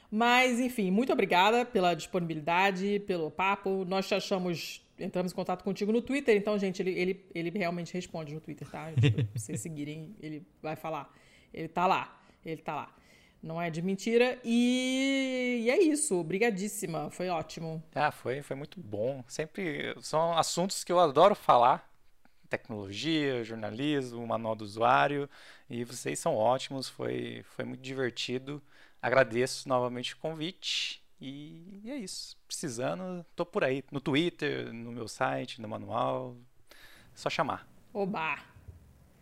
S1: Mas, enfim, muito obrigada pela disponibilidade, pelo papo. Nós te achamos, entramos em contato contigo no Twitter, então, gente, ele, ele, ele realmente responde no Twitter, tá? Se vocês seguirem, ele vai falar. Ele tá lá, ele tá lá. Não é de mentira. E, e é isso. Obrigadíssima. Foi ótimo.
S3: Ah, foi, foi muito bom. Sempre são assuntos que eu adoro falar tecnologia, jornalismo, manual do usuário, e vocês são ótimos, foi, foi muito divertido. Agradeço novamente o convite e é isso. Precisando, tô por aí, no Twitter, no meu site, no manual, só chamar.
S1: Oba!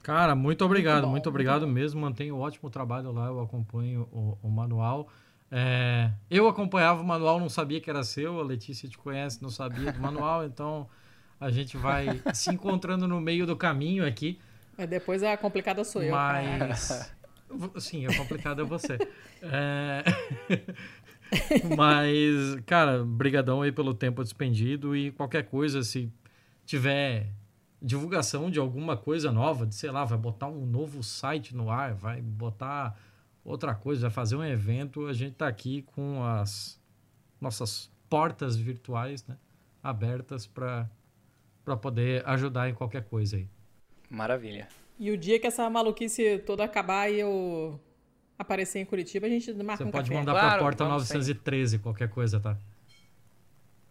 S2: Cara, muito obrigado, muito, muito obrigado mesmo. Mantenho um ótimo trabalho lá, eu acompanho o, o manual. É, eu acompanhava o manual, não sabia que era seu. A Letícia te conhece, não sabia do manual, então a gente vai se encontrando no meio do caminho aqui.
S1: Mas depois a complicada sou eu.
S2: Mas. Sim, a complicada é você. É... Mas, cara, brigadão aí pelo tempo despendido e qualquer coisa, se tiver divulgação de alguma coisa nova, de sei lá, vai botar um novo site no ar, vai botar outra coisa, vai fazer um evento, a gente tá aqui com as nossas portas virtuais, né, abertas para para poder ajudar em qualquer coisa aí.
S3: Maravilha.
S1: E o dia que essa maluquice toda acabar e eu aparecer em Curitiba, a gente marca
S2: Você
S1: um
S2: pode
S1: café.
S2: mandar claro, para a porta 913 sim. qualquer coisa, tá?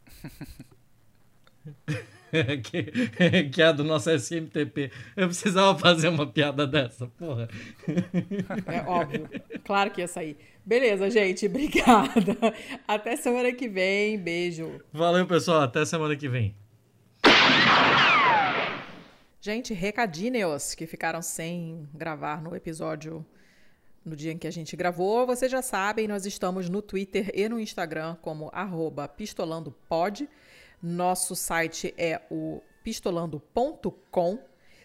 S2: que, que é a do nosso SMTP. Eu precisava fazer uma piada dessa, porra.
S1: É óbvio. Claro que ia sair. Beleza, gente. Obrigada. Até semana que vem. Beijo.
S2: Valeu, pessoal. Até semana que vem.
S1: Gente, recadinhos que ficaram sem gravar no episódio no dia em que a gente gravou. Vocês já sabem, nós estamos no Twitter e no Instagram como pistolandopod. Nosso site é o pistolando.com.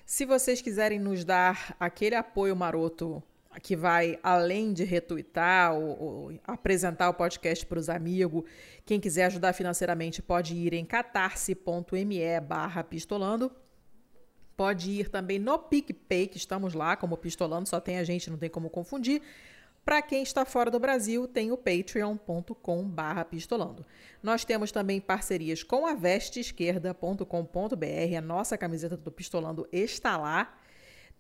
S1: Se vocês quiserem nos dar aquele apoio maroto que vai além de retweetar ou, ou apresentar o podcast para os amigos, quem quiser ajudar financeiramente pode ir em catarse.me barra pistolando Pode ir também no PicPay, que estamos lá como Pistolando, só tem a gente, não tem como confundir. Para quem está fora do Brasil, tem o patreon.com pistolando. Nós temos também parcerias com a a nossa camiseta do Pistolando está lá.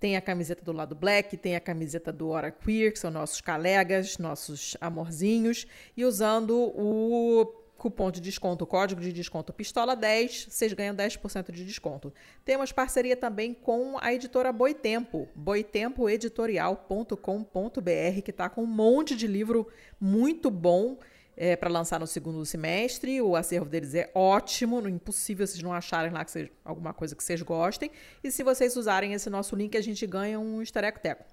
S1: Tem a camiseta do lado black, tem a camiseta do Hora Queer, que são nossos colegas, nossos amorzinhos. E usando o Cupom de desconto, código de desconto Pistola 10, vocês ganham 10% de desconto. Temos parceria também com a editora Boitempo, boitempoeditorial.com.br, que está com um monte de livro muito bom é, para lançar no segundo semestre. O acervo deles é ótimo, é impossível vocês não acharem lá que alguma coisa que vocês gostem. E se vocês usarem esse nosso link, a gente ganha um estereco-teco.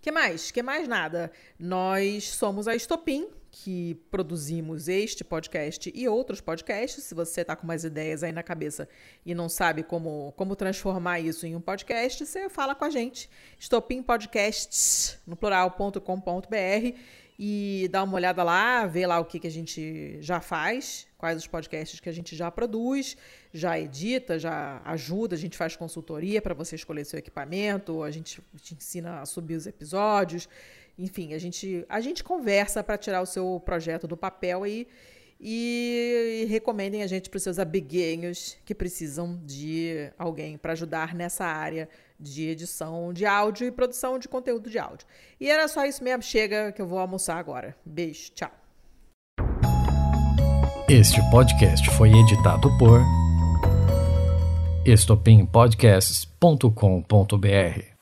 S1: que mais? que mais nada? Nós somos a Estopim, que produzimos este podcast e outros podcasts. Se você está com mais ideias aí na cabeça e não sabe como, como transformar isso em um podcast, você fala com a gente. Estopimpodcasts, no plural.com.br e dá uma olhada lá, vê lá o que, que a gente já faz, quais os podcasts que a gente já produz, já edita, já ajuda, a gente faz consultoria para você escolher seu equipamento, a gente te ensina a subir os episódios. Enfim, a gente, a gente conversa para tirar o seu projeto do papel aí e, e recomendem a gente para os seus amiguinhos que precisam de alguém para ajudar nessa área de edição de áudio e produção de conteúdo de áudio. E era só isso mesmo. Chega que eu vou almoçar agora. Beijo, tchau.
S2: Este podcast foi editado por estopimpodcasts.com.br.